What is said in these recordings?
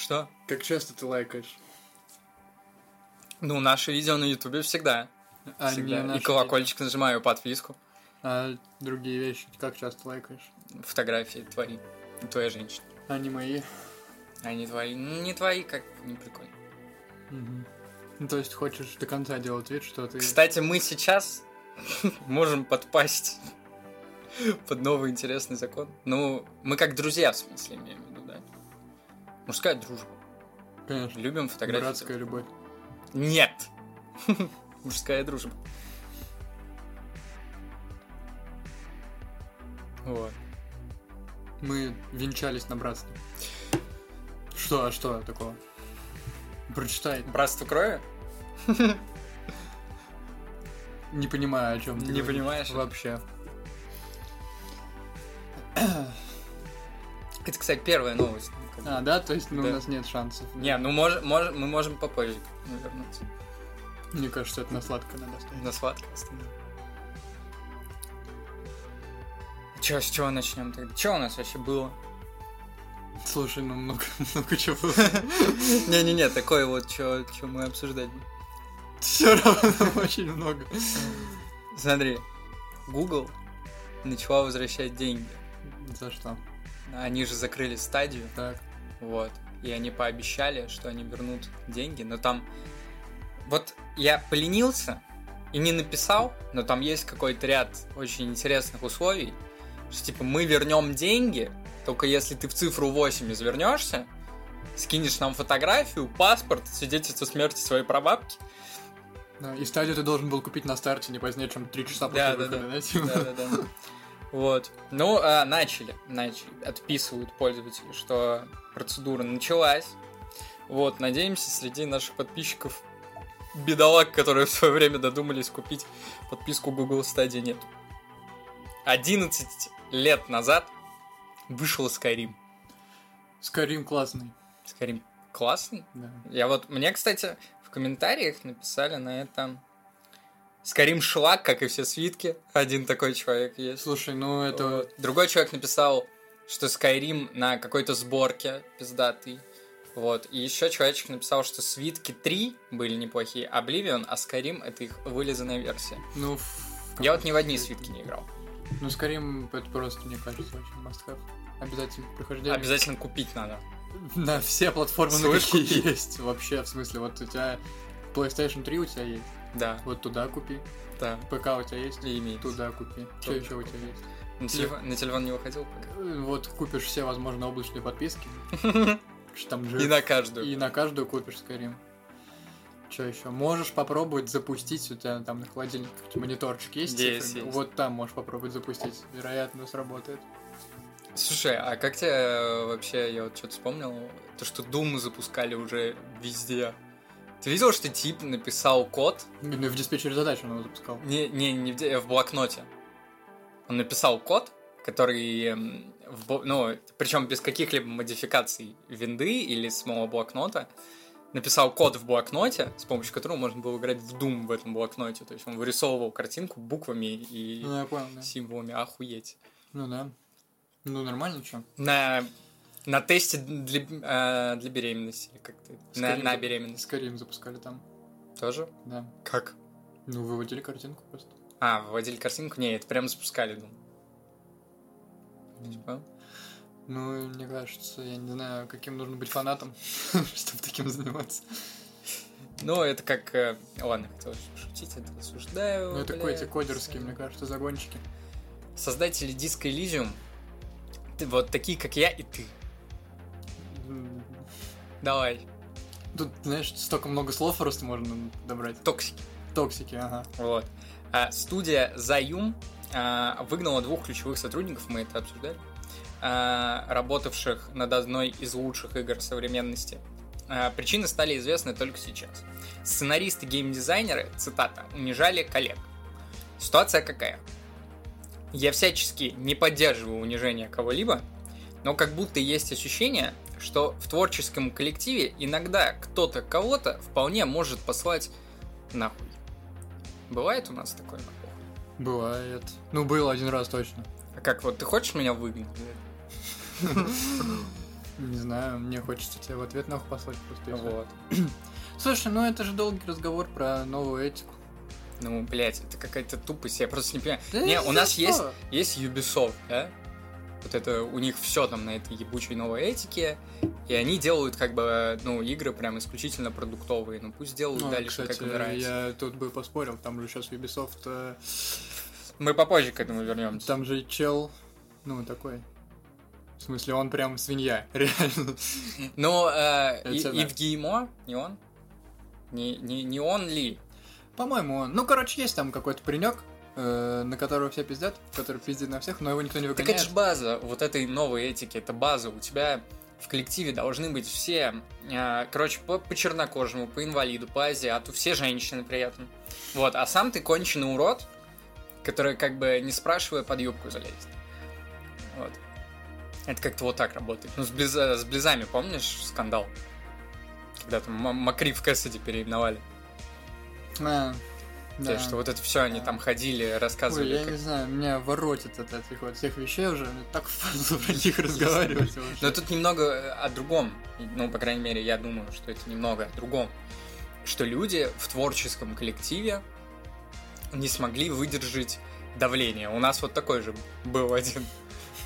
Что? Как часто ты лайкаешь? Ну, наши видео на Ютубе всегда. А всегда. не И колокольчик нажимаю, подписку. видео. А другие вещи как часто лайкаешь? Фотографии твои. Твоя женщина. А не мои. А не твои. Ну, не твои, как не прикольно. Мгм. Ну, то есть хочешь до конца делать вид, что ты... Кстати, мы сейчас можем подпасть под новый интересный закон. Ну, мы как друзья, в смысле, имеем? Мужская дружба. Конечно. Любим фотографии. Братская любовь. Нет. Мужская дружба. Вот. Мы венчались на братстве. Что, а что такого? Прочитай. Братство крови? Не понимаю, о чем ты Не понимаешь? Вообще. Это, кстати, первая новость. Как бы. А, да? То есть ну, Да. у нас нет шансов. Не, ну мож, мож- мы можем попозже ну, вернуться. Мне кажется, это на сладкое надо оставить. На сладкое оставим. Че, с чего начнем тогда? Че у нас вообще было? Слушай, ну много, много чего было. Не-не-не, такое вот, что мы обсуждать. Все равно очень много. Смотри, Google начала возвращать деньги. За что? Они же закрыли стадию, Так. вот. И они пообещали, что они вернут деньги, но там... Вот я поленился и не написал, но там есть какой-то ряд очень интересных условий, что типа мы вернем деньги, только если ты в цифру 8 извернешься, скинешь нам фотографию, паспорт, свидетельство смерти своей прабабки. Да, и стадию ты должен был купить на старте не позднее, чем 3 часа после Да, да, выхода, да. да? типа? Вот. Ну, а, начали, начали. Отписывают пользователи, что процедура началась. Вот, надеемся, среди наших подписчиков бедолаг, которые в свое время додумались купить подписку Google Stadia, нет. 11 лет назад вышел Skyrim. Скорим классный. Skyrim классный. Да. Я вот, мне, кстати, в комментариях написали на это Skyrim шлак, как и все свитки. Один такой человек есть. Слушай, ну это... Вот. Другой человек написал, что Skyrim на какой-то сборке пиздатый. Вот. И еще человечек написал, что свитки 3 были неплохие, Oblivion, а Skyrim это их вылизанная версия. Ну, в- Я вот ни в одни свитки не играл. Ну, Скорим это просто, мне кажется, очень must have. Обязательно прохождение. Обязательно купить надо. На все платформы, на какие есть. Вообще, в смысле, вот у тебя PlayStation 3 у тебя есть, Да, вот туда купи. да. ПК у тебя есть, И имеется. туда купи. Что еще у тебя есть? На телефон, на телефон не выходил пока. Э, Вот купишь все возможные облачные подписки. Что там же. И на каждую. И на каждую купишь Skyrim. Что еще? Можешь попробовать запустить, у тебя там на холодильнике какие-то мониторчик есть? Есть, есть. Вот там можешь попробовать запустить. Вероятно, сработает. Слушай, а как тебе э, вообще, я вот что-то вспомнил, то, что Doom запускали уже везде. Ты видел, что тип написал код? Ну, в диспетчере задач он его запускал. Не, не, не в, в блокноте. Он написал код, который, эм, в ну, причем без каких-либо модификаций винды или самого блокнота, написал код в блокноте, с помощью которого можно было играть в Doom в этом блокноте. То есть он вырисовывал картинку буквами и Ну, понял, да. символами. Охуеть. Ну да. Ну, нормально, что? На, на тесте для, э, для беременности. или Как-то. На, на беременность. Скорее запускали там. Тоже? Да. Как? Ну, выводили картинку просто. А, выводили картинку? Не, это прям запускали, думаю. Типа? Ну, мне кажется, я не знаю, каким нужно быть фанатом, чтобы таким заниматься. Ну, это как... э, Ладно, хотел шутить, это осуждаю. Ну, это какие-то кодерские, мне кажется, загончики. Создатели диска Elysium, вот такие, как я и ты. Давай. Тут, знаешь, столько много слов просто можно добрать. Токсики. Токсики, ага. Вот. А, студия Zayum а, выгнала двух ключевых сотрудников, мы это обсуждали, а, работавших над одной из лучших игр современности. А, причины стали известны только сейчас. Сценаристы и геймдизайнеры, цитата, унижали коллег. Ситуация какая? Я всячески не поддерживаю унижение кого-либо, но как будто есть ощущение, что в творческом коллективе иногда кто-то кого-то вполне может послать нахуй. Бывает у нас такое нахуй? Бывает. Ну, было один раз точно. А как, вот ты хочешь меня выгнать? Не знаю, мне хочется тебе в ответ нахуй послать просто. Вот. Слушай, ну это же долгий разговор про новую этику. Ну, блядь, это какая-то тупость, я просто не понимаю. Да не, у нас что? есть, есть Ubisoft, да? Вот это, у них все там на этой ебучей новой этике, и они делают как бы, ну, игры прям исключительно продуктовые, ну пусть делают Ну, дальше, кстати, как им нравится. я тут бы поспорил, там же сейчас Ubisoft, э, Мы попозже к этому вернемся. там же чел, ну, такой. В смысле, он прям свинья, реально. Ну, э, И- Это да. Ив Геймо, не он? Не, не, не он ли? По-моему, он. Ну, короче, есть там какой-то паренек, э, на которого все пиздят, который пиздит на всех, но его никто не Так выгоняет. это же база вот этой новой этики, это база. У тебя в коллективе должны быть все, э, короче, по, по чернокожему, по инвалиду, по азиату, все женщины при этом. Вот, а сам ты конченый урод, который как бы не спрашивая под юбку залезет. Вот. Это как-то вот так работает. Ну, с, Близа- с Близами, помнишь скандал? Когда там Макри в Кэссиди переименовали. А, да. есть, что вот это все они там ходили, Ой, рассказывали. я как- не знаю, меня воротит от этих вот всех вещей уже, мне так впадло про них разговаривать. Но тут немного э, о другом. Ну, по крайней мере, я думаю, что это немного о другом. Что люди в творческом коллективе не смогли выдержать давление. У нас вот такой же был один.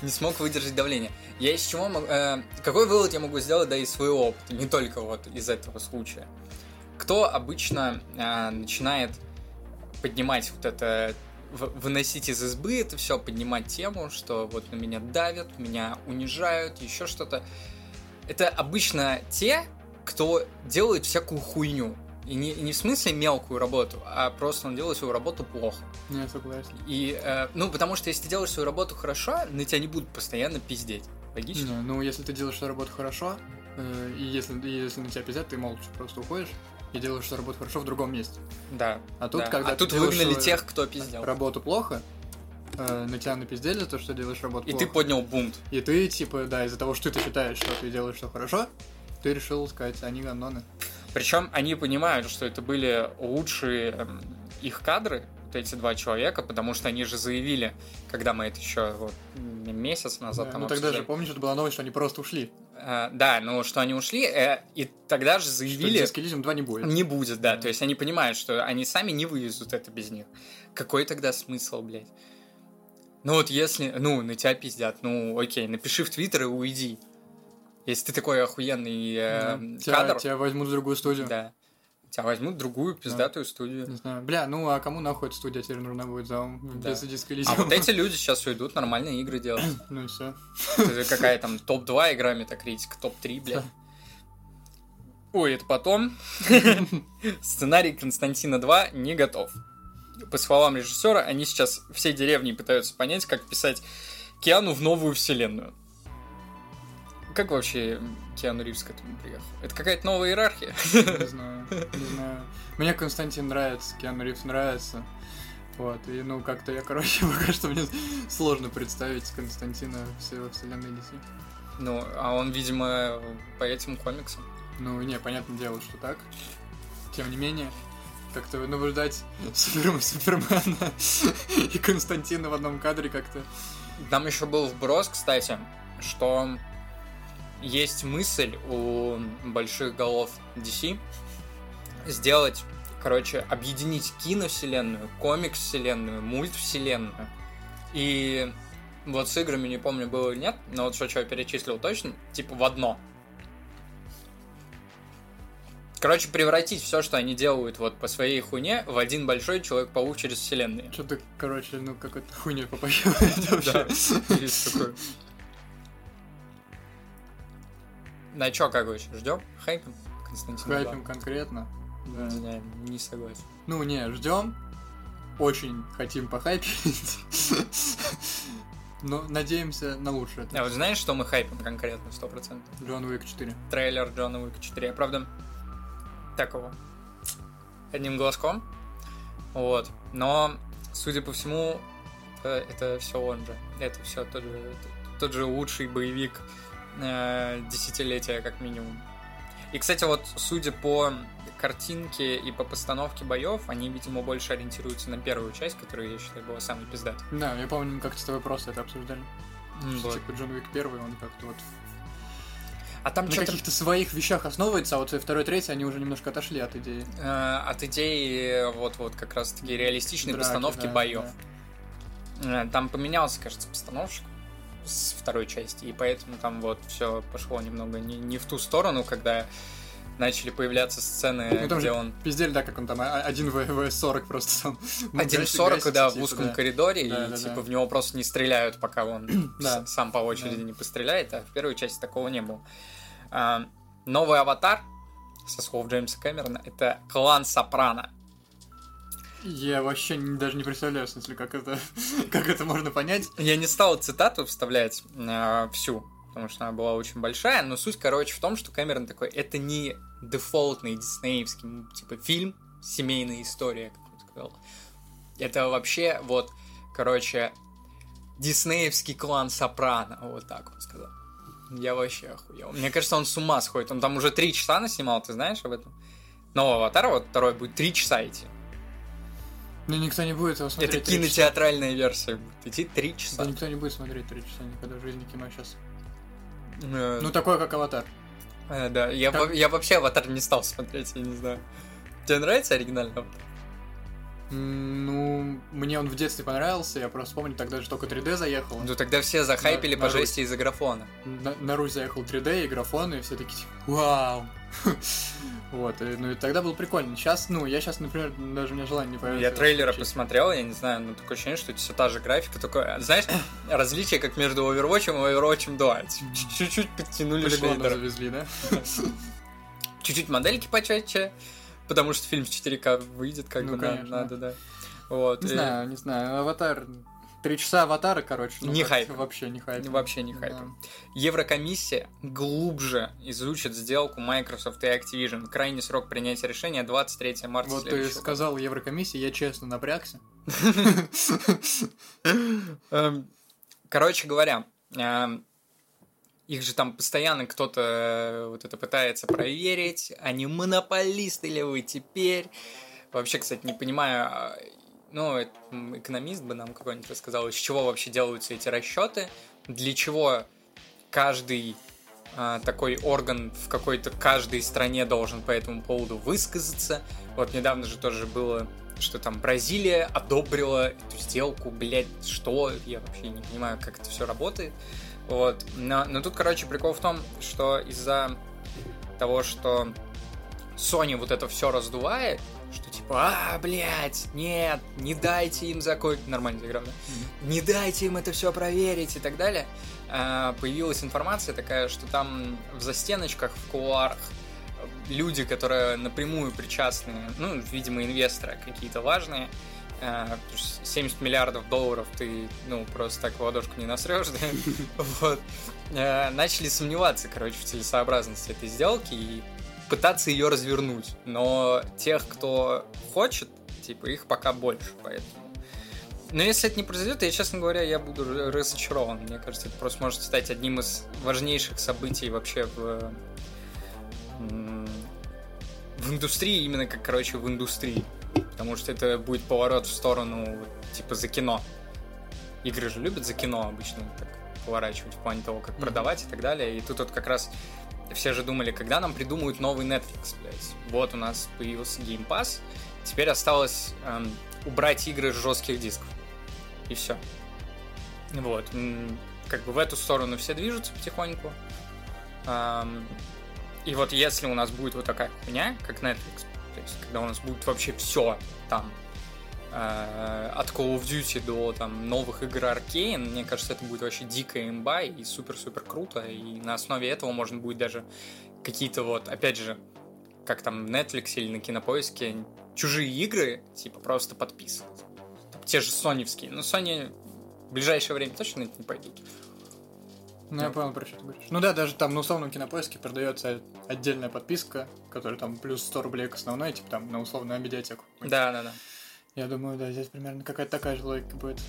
Не смог выдержать давление. Я из чего мог- э, какой вывод я могу сделать, да, из своего опыта, не только вот из этого случая. Кто обычно э, начинает поднимать вот это, выносить из избы это все, поднимать тему, что вот на меня давят, меня унижают, еще что-то. Это обычно те, кто делает всякую хуйню. И не, и не в смысле мелкую работу, а просто он делает свою работу плохо. Не, согласен. И, э, ну, потому что если ты делаешь свою работу хорошо, на тебя не будут постоянно пиздеть. Логично? Не, ну, если ты делаешь свою работу хорошо, э, и если, если на тебя пиздят, ты молча просто уходишь и делаешь свою работу хорошо в другом месте. Да. А тут, да. когда а тут выгнали свою тех, кто пиздел. работу плохо, э, на тебя напиздели за то, что делаешь работу И плохо. ты поднял бунт. И ты, типа, да, из-за того, что ты считаешь, что ты делаешь все хорошо, ты решил сказать, они гандоны. Причем они понимают, что это были лучшие эм, их кадры, вот эти два человека, потому что они же заявили, когда мы это еще вот, месяц назад Да, там ну тогда же, обсуждали. помнишь, это была новость, что они просто ушли. Э, да, ну что они ушли, э, и тогда же Что заявили... Дискализм 2 не будет. Не будет, да. Да. То есть они понимают, что они сами не вывезут это без них. Какой тогда смысл, блядь? Ну вот если, ну, на тебя пиздят, ну окей, напиши в Твиттер и уйди. Если ты такой охуенный э, Да. Тебя, кадр, тебя возьмут в другую студию. да. Тебя возьмут другую пиздатую студию. Не знаю. Бля, ну а кому нахуй эта студия теперь нужна будет за Да. без дискализма? А вот эти люди сейчас уйдут нормальные игры делать. Ну и все. Какая там топ-2 игра Метакритик, топ-3, блядь. Ой, это потом. Сценарий Константина 2 не готов. По словам режиссера, они сейчас всей деревней пытаются понять, как писать Киану в новую вселенную. Как вообще Киану Ривз к этому приехал? Это какая-то новая иерархия? Не знаю. Не знаю. Мне Константин нравится, Киану Ривз нравится. Вот, и ну как-то я, короче, пока что мне сложно представить Константина все во вселенной DC. Ну, а он, видимо, по этим комиксам. Ну, не, понятное дело, что так. Тем не менее, как-то наблюдать Супер- Супермена и Константина в одном кадре как-то... Там еще был вброс, кстати, что есть мысль у больших голов DC сделать, короче, объединить киновселенную, комикс-вселенную, мультвселенную. И вот с играми не помню, было или нет, но вот все, что я перечислил точно, типа в одно. Короче, превратить все, что они делают вот по своей хуйне, в один большой Человек-паук через вселенные. Что-то, короче, ну какой-то хуйня попахивает вообще. На чё, вы ждем? Хайпим? Константин. Хайпим конкретно. Да. Не не согласен. Ну, не, ждем. Очень хотим похайпить. Но надеемся на лучшее. А вот знаешь, что мы хайпим конкретно, 100%? Джон Уик 4. Трейлер Джона Уика 4. Я, правда, такого. Одним глазком. Вот. Но, судя по всему, э, это все он же. Это все тот же, тот же лучший боевик э, десятилетия, как минимум. И, кстати, вот, судя по картинке и по постановке боев, они, видимо, больше ориентируются на первую часть, которая, я считаю, была самой пиздатой. Да, я помню, мы как-то с тобой просто это обсуждали. Что, Вот. Типа Джон Уик первый, он как-то вот... А там на что-то каких-то своих вещах основывается, а вот второй, третий, они уже немножко отошли от идеи. э, от идеи вот-вот как раз-таки реалистичной Драки, постановки да, боев. да. Э, Там поменялся, кажется, постановщик с второй части, и поэтому там вот все пошло немного не, не в ту сторону, когда начали появляться сцены, Ну, где он Пиздели, да, как он там, а- один в в 40 просто там. ну, один в гасит, 40, гасит, да, в типа, узком да. коридоре, Да, и да, типа да. в него просто не стреляют, пока он Да. сам по очереди Да. не постреляет, а в первой части такого не было. А, новый аватар, со слов Джеймса Кэмерона, это клан Сопрано. Я вообще не- даже не представляю, в смысле, как это, как это можно понять. Я не стал цитату вставлять э, всю, потому что она была очень большая, но суть, короче, в том, что Кэмерон такой, это не дефолтный диснеевский, типа, фильм, семейная история, как он сказал. Это вообще, вот, короче, диснеевский клан Сопрано, вот так он сказал. Я вообще охуел. Мне кажется, он с ума сходит. Он там уже три часа наснимал, ты знаешь об этом? Нового аватара, вот второй будет три часа идти. Ну, никто не будет его смотреть. Это три часа. кинотеатральная версия будет идти три часа. Да никто не будет смотреть три часа никогда в жизни кино сейчас. Э, Ну, такое, как «Аватар». Э, да, я, Как- я вообще аватар не стал смотреть, я не знаю. Тебе нравится оригинальный аватар? Ну, мне он в детстве понравился, я просто помню, тогда же только 3D заехал. Ну тогда все захайпили На- по на жести из-за графона. На, на Русь заехал 3D и графон, и все такие, типа, вау! Вот, и, ну и тогда был прикольно. Сейчас, ну, я сейчас, например, даже у меня желания не появится. Я трейлеры включить. посмотрел, я не знаю, ну такое ощущение, что это все та же графика, такое, знаешь, различие как между Overwatch и Overwatch 2. Чуть-чуть подтянули шейдеры. завезли, да? Чуть-чуть модельки почетче, потому что фильм в 4К выйдет, как Ну, бы конечно. надо, да. Вот. Не и знаю, не знаю. Аватар. Три часа аватара, короче. ну, Не хайп. Вообще не хайп. Вообще не хайп. Еврокомиссия глубже изучит сделку Microsoft и Activision. Крайний срок принятия решения 23 марта Вот ты следующего года. сказал Еврокомиссии, я честно напрягся. Эм, Короче говоря, эм, их же там постоянно кто-то э, вот это пытается проверить, они монополисты ли вы теперь. Вообще, кстати, не понимаю, а, ну, экономист бы нам какой-нибудь рассказал, из чего вообще делаются эти расчеты, для чего каждый а, такой орган в какой-то каждой стране должен по этому поводу высказаться. Вот недавно же тоже было, что там Бразилия одобрила эту сделку, блядь, что? Я вообще не понимаю, как это все работает. Вот. Но, но тут, короче, прикол в том, что из-за того, что Sony вот это все раздувает, что типа, а, блядь, нет, не дайте им закон... Нормально заиграл, да? Не дайте им это все проверить и так далее. А, Появилась информация такая, что там в застеночках, в кулуарах люди, которые напрямую причастны, ну, видимо, инвесторы какие-то важные, 70 миллиардов долларов ты, ну, просто так в ладошку не насрешь, да? Вот. А, Начали сомневаться, короче, в целесообразности этой сделки и пытаться ее развернуть. Но тех, кто хочет, типа, их пока больше, поэтому. Но если это не произойдет, я, честно говоря, я буду разочарован. Мне кажется, это просто может стать одним из важнейших событий вообще в, в индустрии, именно как, короче, в индустрии. Потому что это будет поворот в сторону, типа, за кино. Игры же любят за кино обычно так поворачивать в плане того, как Мгм. продавать и так далее. И тут вот как раз все же думали, когда нам придумают новый Netflix, блядь. Вот у нас появился Game Pass, теперь осталось эм, убрать игры с жестких дисков. И все. Вот. Как бы в эту сторону все движутся потихоньку. Ам, И вот если у нас будет вот такая хуйня, как Netflix, то есть когда у нас будет вообще все там, э, от Call of Duty до там новых игр Arkane, мне кажется, это будет вообще дикая имба и супер-супер круто, и на основе этого можно будет даже какие-то вот, опять же, как там в Netflix или на Кинопоиске, чужие игры, типа, просто подписывать. Там те же соневские. Но Sony в ближайшее время точно на это не пойдут. Ну, я понял, про что ты говоришь. Ну да, даже там на условном кинопоиске продается отдельная подписка, которая там плюс 100 рублей к основной, типа там на условную медиатеку. Да, да, да. Я думаю, да, здесь примерно какая-то такая же логика будет.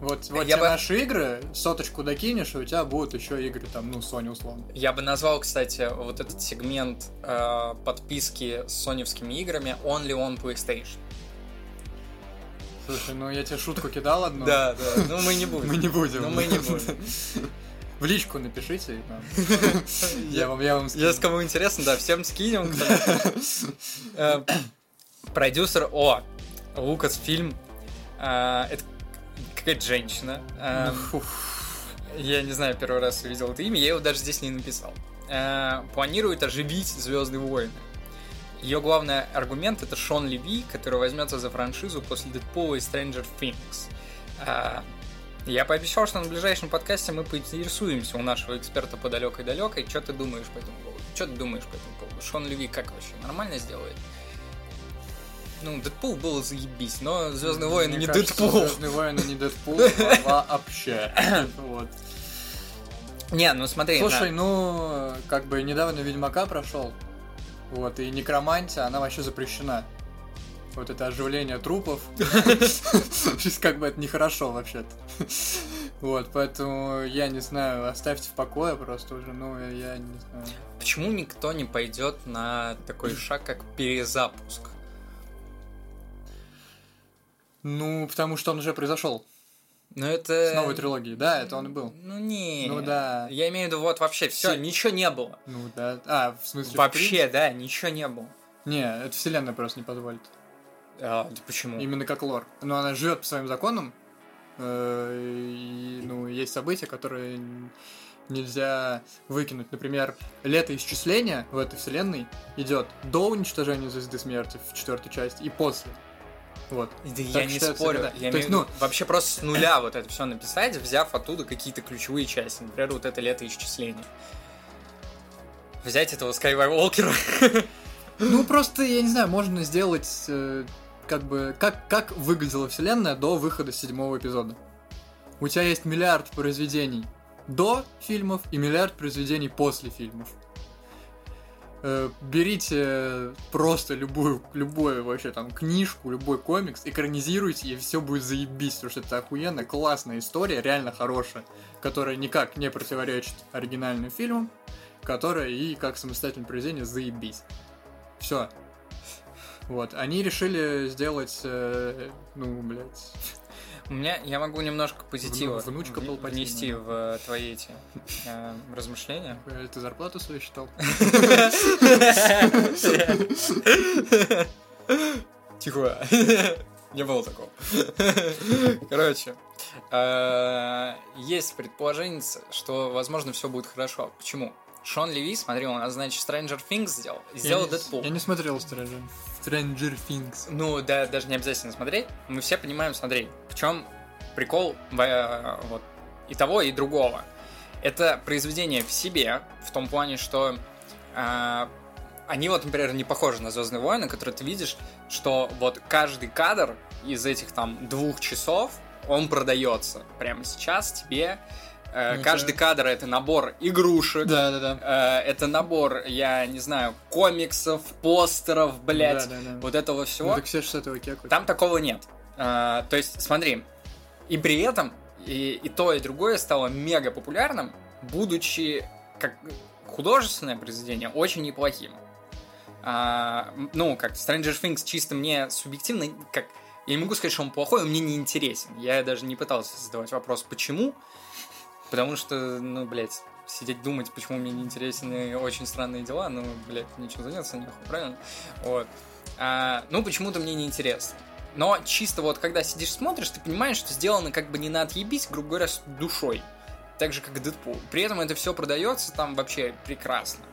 Вот, вот Я тебе бы- наши игры, соточку докинешь, и у тебя будут еще игры, там, ну, Sony условно. Я бы назвал, кстати, вот этот сегмент э, подписки с соневскими играми Only on PlayStation. Слушай, ну я тебе шутку кидал одну. Да, да. Ну мы не будем. Мы не будем. Ну мы не будем. В личку напишите. Я вам, я вам Если кому интересно, да, всем скинем. Э, Продюсер, о, Лукас фильм. э, Это какая-то женщина. Э, Я не знаю, первый раз увидел это имя, я его даже здесь не написал. Планирует оживить Звездные войны. Ее главный аргумент это Шон Леви, который возьмется за франшизу после Дэдпула и Stranger Things. Я пообещал, что на ближайшем подкасте мы поинтересуемся у нашего эксперта по далекой-далекой, что ты думаешь по этому поводу. Что ты думаешь по этому поводу? Шон Леви как вообще? Нормально сделает? Ну, Дэдпул был заебись, но Звездные войны Мне не кажется, Дэдпул. Звездные войны не Дэдпул вообще. Вот. Не, ну смотри, Слушай, на- ну, как бы недавно Ведьмака прошел. Вот, и некромантия, она вообще запрещена. Вот это оживление трупов. Как бы это нехорошо вообще-то. Вот, поэтому я не знаю, оставьте в покое просто уже, ну, я не знаю. почему никто не пойдет на такой шаг, как перезапуск? Ну, потому что он уже произошел Ну это... с новой трилогией. Да, это он и был. Ну не. Ну да. Я имею в виду вот вообще все, Всё. ничего не было. Ну да. А, в смысле... в Вообще, да, ничего не было. Не, это вселенная просто не позволит. А, да почему? Именно как лор. Но она живет по своим законам. э, И, ну, есть события, которые нельзя выкинуть. Например, летоисчисление в этой вселенной идет до уничтожения звезды смерти в четвертой части и после. Вот. Да Так я не спорю. всегда. Я То есть, ну- вообще просто с нуля вот это все написать, взяв оттуда какие-то ключевые части. Например, вот это летоисчисление. Взять этого Скайволкера. Ну, просто, я не знаю, можно сделать э, как бы... Как, как выглядела вселенная до выхода седьмого эпизода. У тебя есть миллиард произведений до фильмов и миллиард произведений после фильмов. Э, берите просто любую, любую вообще там книжку, любой комикс, экранизируйте, и все будет заебись, потому что это охуенная, классная история, реально хорошая, которая никак не противоречит оригинальным фильмам, которая и как самостоятельное произведение заебись. Все. Вот, они решили сделать, э, ну, блядь, У меня, я могу немножко позитива Вну- внучка Палпатина. внести в твои эти э, размышления. э, ты зарплату свою считал? Тихо. Не было такого. Короче, э, есть предположение, что, возможно, все будет хорошо. Почему? Шон Леви, смотри, он, значит, Stranger Things сделал. и Сделал Дэдпул. Я не смотрел Stranger, Stranger Things. Ну, да, даже не обязательно смотреть. Мы все понимаем, смотри, в чем прикол э, вот, и того, и другого. Это произведение в себе, в том плане, что э, они вот, например, не похожи на Звездные войны, которые ты видишь, что вот каждый кадр из этих там двух часов, он продается прямо сейчас тебе. Э, Ну, каждый кадр это набор игрушек, Да, да, да. э, это набор, я не знаю, комиксов, постеров, блядь, Да, да, да. вот этого Ну, всего. так все с этого кекают. Там такого нет. А, то есть, смотри, и при этом и, и то, и другое стало мега популярным, будучи как художественное произведение очень неплохим. А, ну, как Stranger Things чисто мне субъективно, как я не могу сказать, что он плохой, он мне не интересен. Я даже не пытался задавать вопрос, почему. Потому что, ну, блядь, сидеть думать, почему мне не интересны очень странные дела, ну, блядь, ничего заняться нехуй, правильно? Вот. А, ну, почему-то мне не интересно. Но чисто вот, когда сидишь смотришь, ты понимаешь, что сделано как бы не на отъебись, грубо говоря, с душой. Так же, как и Дэдпул. При этом это все продается там вообще прекрасно.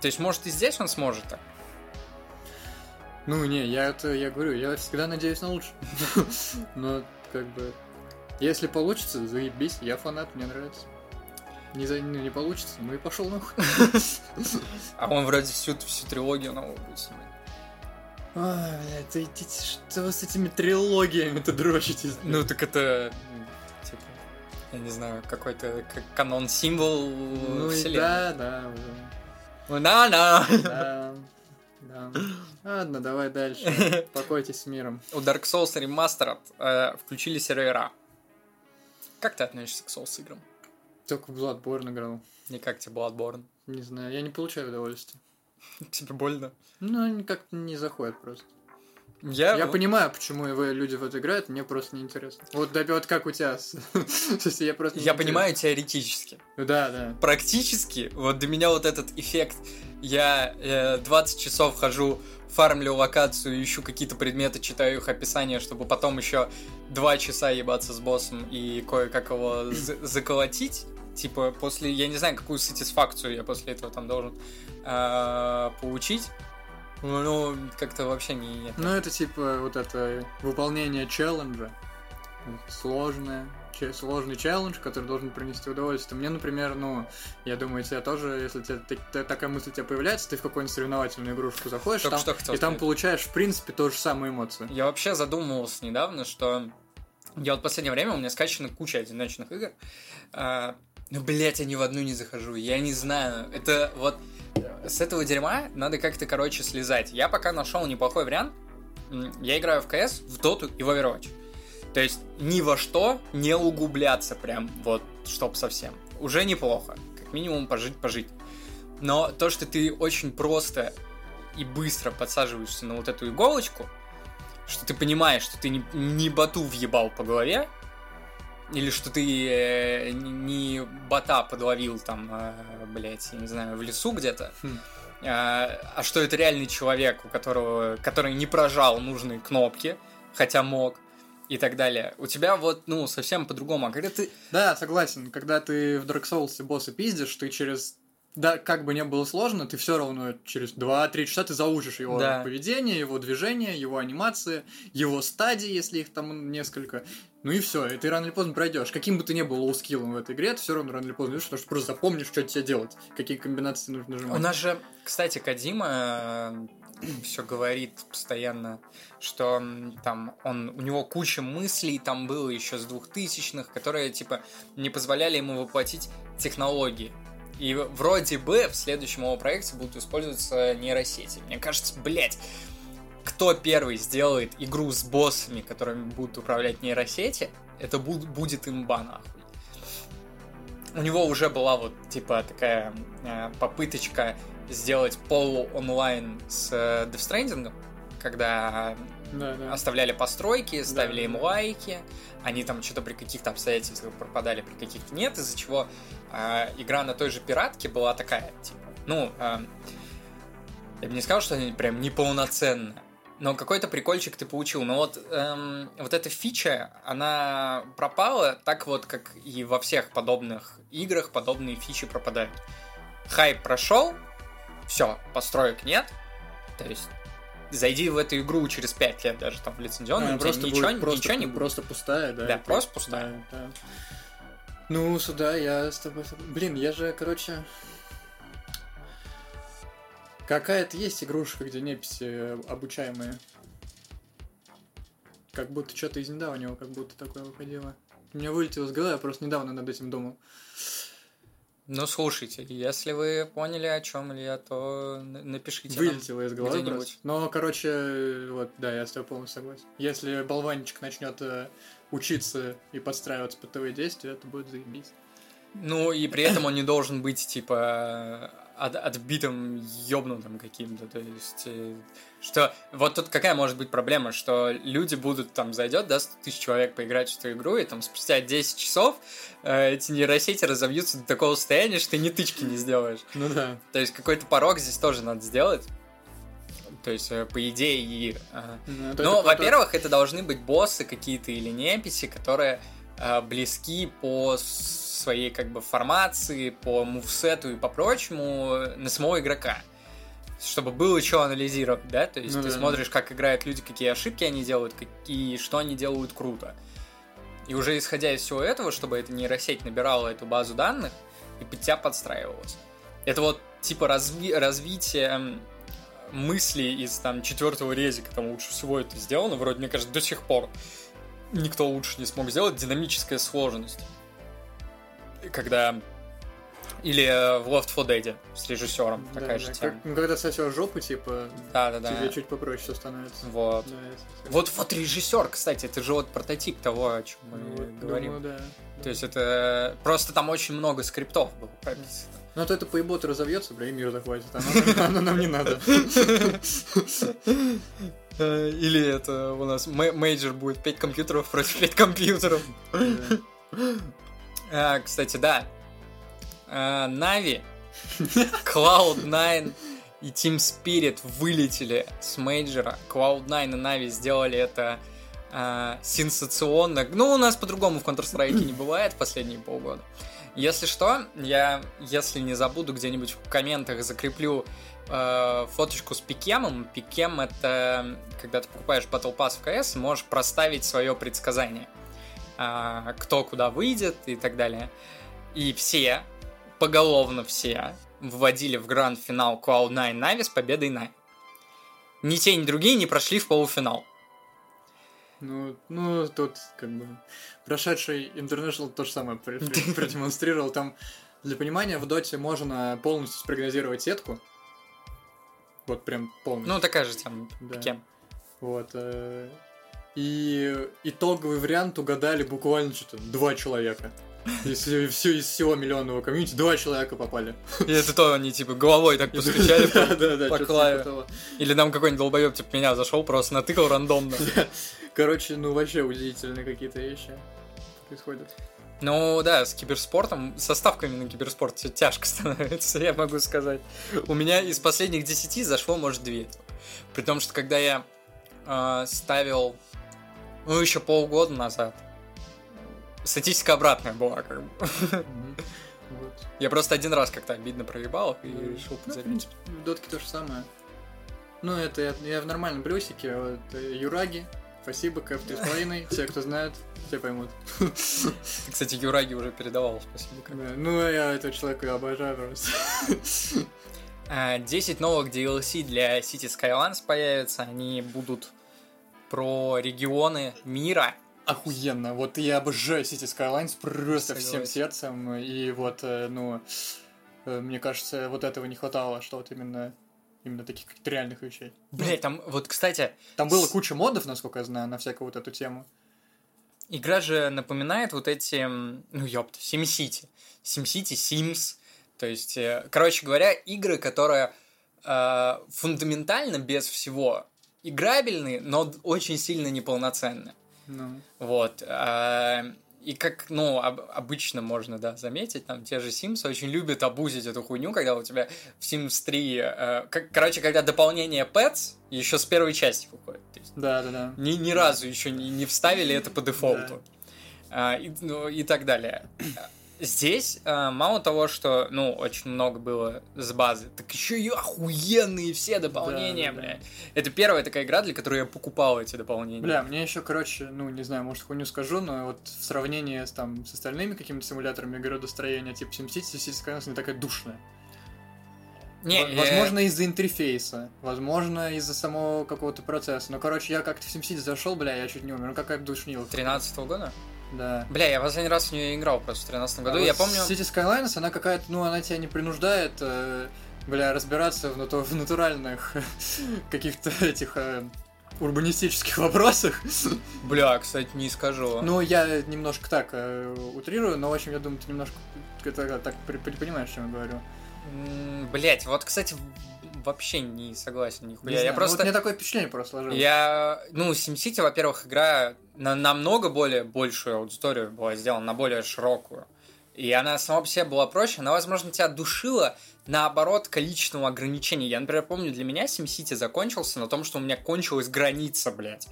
То есть, может, и здесь он сможет так. Ну, не, я это, я говорю, я всегда надеюсь на лучшее. Но, как бы, если получится, заебись, я фанат, мне нравится. Не, за, ну, не получится, ну и пошел нахуй. А он вроде всю, всю трилогию новую будет снимать. Ой, блядь, что вы с этими трилогиями-то дрочите? Ну, так это, типа, я не знаю, какой-то как канон-символ ну вселенной. да, да, уже. Ну, На-на! да, да. Ладно, давай дальше. Покойтесь с миром. У Dark Souls Remastered э, включили сервера. Как ты относишься к Souls играм? Только в Bloodborne играл. Не как тебе Bloodborne? Не знаю, я не получаю удовольствия. Тебе больно? Ну, они как-то не заходят просто. Я, Я понимаю, почему вы, люди в это играют, мне просто неинтересно. Вот, да, вот как у тебя. я просто... я понимаю теоретически. Да, да. Практически, вот для меня вот этот эффект, я э, 20 часов хожу, фармлю локацию, ищу какие-то предметы, читаю их описание, чтобы потом еще 2 часа ебаться с боссом и кое-как его за- заколотить. Типа, после, я не знаю, какую сатисфакцию я после этого там должен э, получить. Ну, как-то вообще не... Ну, это типа вот это выполнение челленджа. Сложное. Сложный челлендж, который должен принести удовольствие. Мне, например, ну, я думаю, тебе тоже, если тебе та- такая мысль у тебя появляется, ты в какую-нибудь соревновательную игрушку заходишь, Только там- что хотел и там получаешь, в принципе, ту же самую эмоцию. Я вообще задумывался недавно, что я вот в последнее время у меня скачана куча одиночных игр. А, ну, блять, я ни в одну не захожу. Я не знаю. Это вот э, с этого дерьма надо как-то, короче, слезать. Я пока нашел неплохой вариант. Я играю в КС, в Доту и в Overwatch. То есть ни во что не углубляться прям вот, чтоб совсем. Уже неплохо. Как минимум пожить, пожить. Но то, что ты очень просто и быстро подсаживаешься на вот эту иголочку, что ты понимаешь, что ты не, не боту въебал по голове, или что ты э, не бота подловил там, э, блядь, я не знаю, в лесу где-то, Хм. а, а что это реальный человек, у которого, который не прожал нужные кнопки, хотя мог, и так далее. У тебя вот, ну, совсем по-другому. А когда ты... Да, согласен. Когда ты в Dark Souls босса пиздишь, ты через... Да, как бы не было сложно, ты все равно через 2-3 часа ты заучишь его Да. поведение, его движение, его анимации, его стадии, если их там несколько. Ну и все, и ты рано или поздно пройдешь. Каким бы ты ни был low-skill ом в этой игре, ты все равно рано или поздно идешь, потому что просто запомнишь, что тебе делать, какие комбинации нужно У нажимать. нас же, кстати, Кодзима все говорит постоянно, что там он, у него куча мыслей там было еще с двухтысячных, которые, типа, не позволяли ему воплотить технологии. И вроде бы в следующем его проекте будут использоваться нейросети. Мне кажется, блядь, кто первый сделает игру с боссами, которыми будут управлять нейросети, это буд- будет имба, нахуй. У него уже была вот, типа, такая э, попыточка сделать полу-онлайн с э, Death Stranding, когда Да, да. оставляли постройки, ставили Да, им да. лайки, они там что-то при каких-то обстоятельствах пропадали, при каких-то нет, из-за чего э, игра на той же пиратке была такая, типа, ну, э, я бы не сказал, что она прям неполноценная, но какой-то прикольчик ты получил. Но вот, эм, вот эта фича, она пропала так вот, как и во всех подобных играх подобные фичи пропадают. Хайп прошел, все, построек нет, то есть зайди в эту игру через 5 лет даже там в лицензионную, А, просто ничего, будет просто, ничего не будет. просто пустая, да. Да, просто пустая. Да, да. Ну, сюда я с тобой... Блин, я же, короче... Какая-то есть игрушка, где неписи э, обучаемые. Как будто что-то из недавнего, как будто такое выходило. У меня вылетело с головы, я просто недавно над этим думал. Ну, слушайте, если вы поняли, о чем я, то напишите нам. Вылетело из головы просто. Но, короче, вот, да, я с тобой полностью согласен. Если болванчик начнет э, учиться и подстраиваться под твои действия, это будет заебись. Ну, и при этом он не должен быть, типа, от- отбитым, ёбнутым каким-то, то есть... э, Что... Вот тут какая может быть проблема, что люди будут, там, зайдет, да, 100 тысяч человек поиграть в эту игру, и там спустя 10 часов э, эти нейросети разовьются до такого состояния, что ты ни тычки не сделаешь. Ну да. То есть какой-то порог здесь тоже надо сделать. То есть, э, по идее, и... Ну, ну, во-первых, это должны быть боссы какие-то или неписи, которые близки по своей как бы формации, по мувсету и по прочему э, на самого игрока. Чтобы было что анализировать, да? То есть Ну ты да. смотришь, как играют люди, какие ошибки они делают, какие, что они делают круто. И уже исходя из всего этого, чтобы эта нейросеть набирала эту базу данных и под тебя подстраивалась. Это вот типа разви- развитие м, мысли из там четвертого резика, там лучше всего это сделано, вроде, мне кажется, до сих пор никто лучше не смог сделать, динамическая сложность. Когда... Или э, в Loft for Dead с режиссером Да, такая да. же тема. Как- ну, когда сосешь жопу, типа, Да-да-да. тебе чуть попроще становится. Вот. Да. Вот, вот режиссер, кстати, это же вот прототип того, о чем мы Ну, вот, говорим. думаю, да. То есть это просто там очень много скриптов было прописано. Ну, а то это поебот разовьется, бля, и мир захватит. Оно, оно нам не надо. Э, Или это у нас мей- мейджор будет 5 компьютеров против 5 компьютеров. А, Кстати, да. А, Navi, Cloud9 и Team Spirit вылетели с мейджора. Cloud9 и Navi сделали это а, сенсационно. Ну, у нас по-другому в Counter-Strike не бывает последние полгода. Если что, я, если не забуду, где-нибудь в комментах закреплю э, фоточку с пикемом. Пикем это когда ты покупаешь Battle Pass в CS, можешь проставить свое предсказание. А, кто куда выйдет и так далее. И все, поголовно все, вводили в гранд-финал Cloud9 Navi с победой Нави. Ни те, ни другие не прошли в полуфинал. Ну, ну, тут как бы прошедший International то же самое пр- пр- продемонстрировал. Там, для понимания, в доте можно полностью спрогнозировать сетку. Вот прям полностью. Ну, такая же тема, Да. Пикем. Вот. э, И итоговый вариант угадали буквально что-то два человека. Если все из всего миллионного комьюнити, два человека попали. И это то они типа головой так постучали по- Да, да, да, по клаве. типа. Или там какой-нибудь долбоеб типа меня зашел, просто натыкал рандомно. Короче, ну вообще удивительные какие-то вещи происходят. Ну да, с киберспортом, со ставками на киберспорт все тяжко становится, я могу сказать. У меня из последних 10 зашло, может, 2. При том, что когда я э, ставил, ну, еще полгода назад, статистика обратная была, как бы. Вот. Я просто один раз как-то обидно проебал и Ну, решил в подзабить. принципе, в дотке то же самое. Ну, это я, я в нормальном плюсике. Вот, э, Юраги, спасибо, кф три с половиной. Те, кто знает, те поймут. Ты, кстати, Юраги уже передавал, спасибо. Да, Ну, я этого человека обожаю просто. А, 10 новых DLC для City Skylines появятся, они будут про регионы мира. Охуенно. Вот я обожаю City Skylines просто всем Согласен. сердцем. И вот, э, ну, э, мне кажется, вот этого не хватало, что вот именно именно таких каких-то реальных вещей. Блять, там вот, кстати, Там было С- куча модов, насколько я знаю, на всякую вот эту тему. игра же напоминает вот эти, ну ёпта, SimCity. SimCity, Sims. То есть, э, короче говоря, игры, которые э, фундаментально без всего играбельны, но очень сильно неполноценны. Ну, Вот. а, И как, ну, об- обычно можно, да, заметить, там те же Sims очень любят обузить эту хуйню, когда у тебя в Sims 3, э, как- короче, когда дополнение Pets еще с первой части выходит. Есть да, да, да. ни, ни разу еще не, не вставили это по дефолту. А, и, ну, и так далее. Здесь а, мало того, что, ну, очень много было с базы, так еще и охуенные все дополнения, Да, да, да. бля. Это первая такая игра, для которой я покупал эти дополнения. Бля, мне еще, короче, ну, не знаю, может, хуйню скажу, но вот в сравнении с, там, с остальными какими-то симуляторами городостроения, типа SimCity, City Skylines не такая душная. Не, э, возможно, из-за интерфейса, возможно, из-за самого какого-то процесса. Но, короче, я как-то в SimCity зашел, бля, я чуть не умер. Ну, какая душнила. 13 года? Да. Бля, я последний раз в нее играл просто в 13 году. А я вот помню... City Skylines, она какая-то, ну, она тебя не принуждает, э, бля, разбираться в, нату- в натуральных каких-то этих э, урбанистических вопросах. Бля, кстати, не скажу. Ну, я немножко так э, утрирую, но, в общем, я думаю, ты немножко это, так при- при- понимаешь, о чем я говорю. Блять, вот, кстати, вообще не согласен Не нихуя. знаю, Я ну, просто... вот мне такое впечатление просто сложилось. Я, ну, SimCity, во-первых, игра на намного более большую аудиторию была сделана, на более широкую. И она сама по себе была проще, она, возможно, тебя душила, наоборот, количественного ограничений. Я, например, помню, для меня SimCity закончился на том, что у меня кончилась граница, блядь.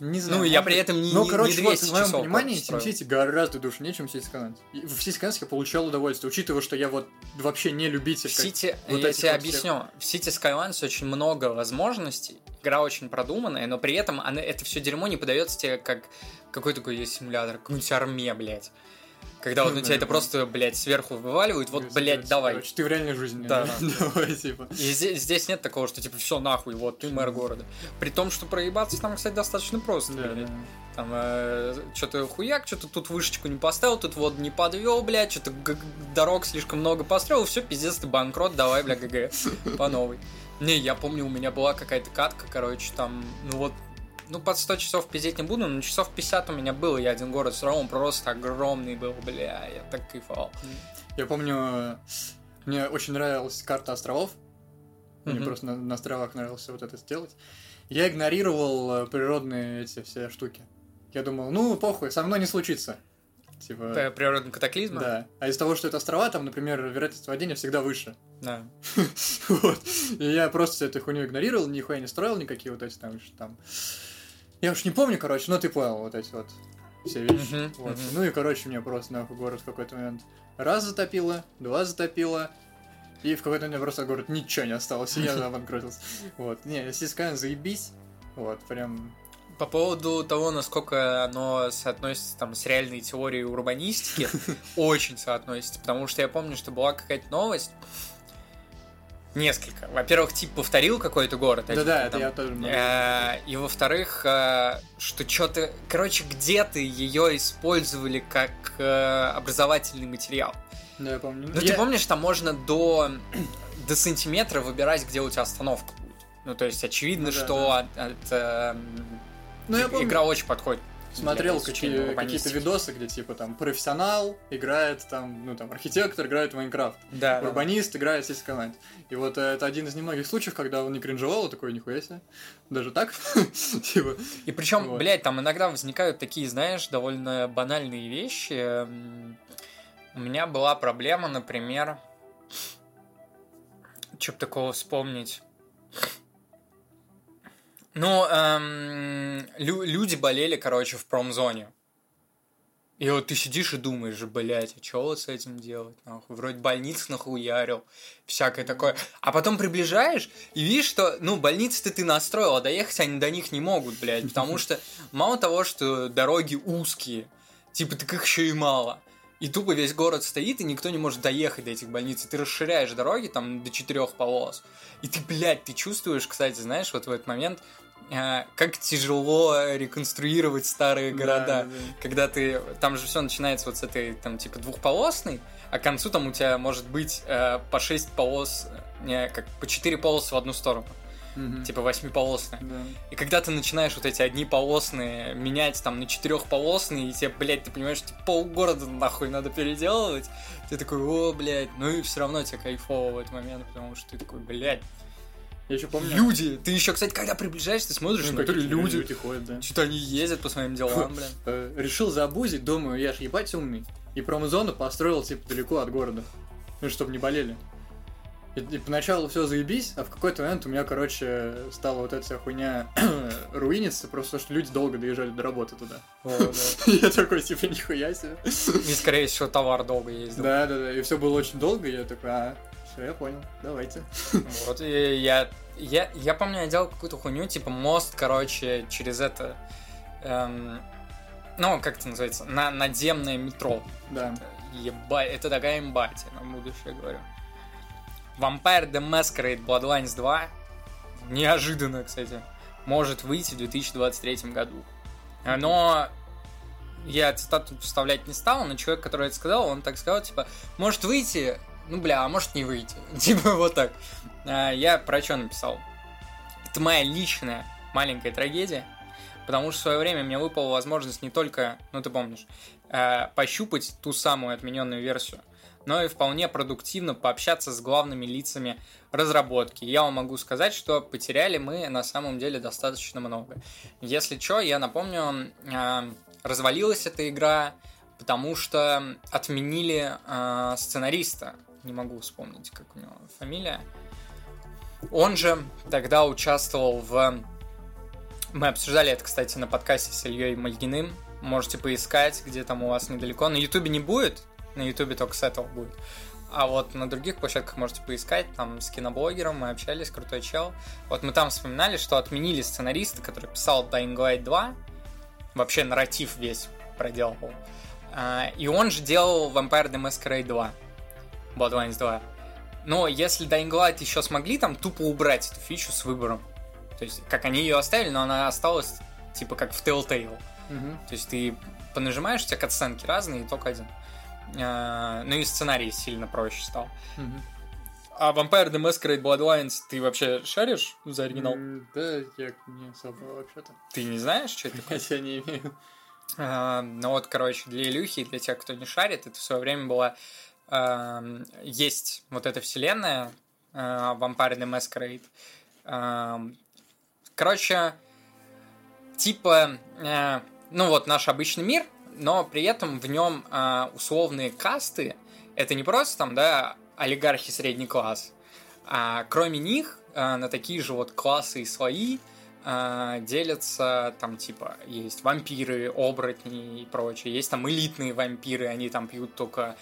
Не знаю. Ну, я при этом не, Ну, короче, не вот 200 в моем часов понимании. SimCity гораздо душнее, чем City Skylines. И в City Skylines я получал удовольствие, учитывая, что я вот вообще не любитель. В Сити, вот я тебе вот всех. объясню, в City Skylines очень много возможностей, игра очень продуманная, но при этом она, это все дерьмо не подается тебе как какой такой есть симулятор, какой-нибудь армия, блядь. Когда вот Ну, на тебя это просто, блядь, сверху вываливают, вот, блядь, давай. короче, ты в реальной жизни. Да. Давай, типа. И здесь, нет такого, что типа все нахуй, вот ты мэр города. При том, что проебаться там, кстати, достаточно просто. Да, блядь. Там что-то хуяк, что-то тут вышечку не поставил, тут вот не подвел, блядь, что-то дорог слишком много построил, все, пиздец, ты банкрот, давай, бля, ГГ, по новой. Не, я помню, у меня была какая-то катка, короче, там, ну вот, ну под 100 часов пиздеть не буду, но часов 50 у меня было, я один город строил, он просто огромный был, бля, я так кайфовал. Я помню, мне очень нравилась карта островов. Мне Мгм. просто на, на островах нравилось вот это сделать. Я игнорировал э, природные эти все штуки. Я думал, ну, похуй, со мной не случится. Типа, П- Природный катаклизм? да. А из-за того, что это острова, там, например, вероятность падения всегда выше. Да. Вот. И я просто эту хуйню игнорировал, нихуя не строил никакие вот эти там, там... Я уж не помню, короче, но ты понял вот эти вот все вещи. Мгм, Вот. мгм. Ну и, короче, мне просто нахуй город в какой-то момент раз затопило, два затопило, и в какой-то момент просто город ничего не осталось, и я обанкротился. Вот. Не, если Skyrim заебись, вот, прям... По поводу того, насколько оно соотносится там с реальной теорией урбанистики, очень соотносится, потому что я помню, что была какая-то новость, несколько. Во-первых, тип повторил какой-то город. а Да-да, типа это я тоже... много э, И во-вторых, э, что что-то, короче, где-то ее использовали как э, образовательный материал. Да, я помню. Ну, Я- ты помнишь, там можно до, до сантиметра выбирать, где у тебя остановка будет. Ну, то есть, очевидно, Ну да, что да. от- от, эм, Ну, я помню. игра очень подходит. Смотрел какие, какие-то видосы, где типа там профессионал играет там, ну там архитектор играет в Майнкрафт, Да, да. урбанист играет в команд. И вот э, это один из немногих случаев, когда он не кринжевал, а такой, нихуя себе, даже так, типа, И причем, Вот. блядь, там иногда возникают такие, знаешь, довольно банальные вещи. У меня была проблема, например, что бы такого вспомнить. Ну, эм, лю- люди болели, короче, в промзоне. И вот ты сидишь и думаешь, блядь, а что вот с этим делать, нахуй? Вроде больниц нахуярил, всякое такое. А потом приближаешь и видишь, что, ну, больницы-то ты настроил, а доехать они до них не могут, блядь. Потому что мало того, что дороги узкие, типа, так их еще и мало. И тупо весь город стоит, и никто не может доехать до этих больниц. И ты расширяешь дороги там до четырех полос. И ты, блядь, ты чувствуешь, кстати, знаешь, вот в этот момент, э, как тяжело реконструировать старые города да, да. когда ты там же все начинается вот с этой там типа двухполосной, а к концу там у тебя может быть э, по 6 полос, э, не, как по 4 полосы в одну сторону, Мгм. типа восьмиполосная. Да. И когда ты начинаешь вот эти одни полосные менять там на четырехполосные, и тебе, блядь, ты понимаешь, что полгорода нахуй надо переделывать, ты такой, о, блядь, ну и все равно тебе кайфово в этот момент, потому что ты такой, блядь, Я еще помню... люди! Ты еще, кстати, когда приближаешься, ты смотришь, ну, какие люди, люди ходят, да. что-то они ездят по своим делам, блядь. Э, Решил заобузить, думаю, я ж ебать умный. И промзону построил, типа, далеко от города. Ну, чтобы не болели. И, и поначалу все заебись, а в какой-то момент у меня, короче, стала вот эта вся хуйня руиниться, просто что люди долго доезжали до работы туда. Я такой, типа, нихуя себе. И, скорее всего, товар долго ездил. Да, да, да. И все было очень долго, я такой, а, все, я понял, давайте. Вот, и я, я, я помню, я делал какую-то хуйню, типа мост, короче, через это, эм, ну, как это называется, на надземное метро. Да. Ебать, это такая имбатия на будущее, говорю. Vampire the Masquerade Bloodlines 2, неожиданно, кстати, может выйти в 2023 году. Но я цитату вставлять не стал, но человек, который это сказал, он так сказал, типа, может выйти, ну, бля, а может не выйти. Типа вот так. А, Я про что написал? Это моя личная маленькая трагедия, потому что в свое время мне выпала возможность не только, ну ты помнишь, э, пощупать ту самую отмененную версию, но и вполне продуктивно пообщаться с главными лицами разработки. Я вам могу сказать, что потеряли мы на самом деле достаточно много. Если что, я напомню, э, развалилась эта игра, потому что отменили э, сценариста. Не могу вспомнить, как у него фамилия. Он же тогда участвовал в... Мы обсуждали это, кстати, на подкасте с Ильей Мальгиным. Можете поискать, где там у вас недалеко. На Ютубе не будет, на Ютубе только с этого будет. А вот на других площадках можете поискать, там с киноблогером мы общались, крутой чел. Вот мы там вспоминали, что отменили сценариста, который писал Dying Light 2, вообще нарратив весь проделал. А, И он же делал Vampire the Masquerade 2, Bloodlines 2. Но если Dying Light еще смогли там тупо убрать эту фичу с выбором, то есть как они ее оставили, но она осталась типа как в Telltale. Мгм. То есть ты понажимаешь, у тебя катсценки разные, и только один. А, Ну и сценарий сильно проще стал. Мгм. А Vampire the Masquerade Bloodlines ты вообще шаришь за оригинал? Да, я не особо вообще-то. Ты не знаешь, что это такое? Хотя не имею. А, Ну вот, короче, для Илюхи и для тех, кто не шарит, это в свое время была эм, есть вот эта вселенная э, Vampire the Masquerade. Эм, короче, типа, э, ну вот наш обычный мир, но при этом в нем э, условные касты. Это не просто там, да, олигархи средний класс, а кроме них э, на такие же вот классы и слои э, делятся там типа есть вампиры, оборотни и прочее, есть там элитные вампиры, они там пьют только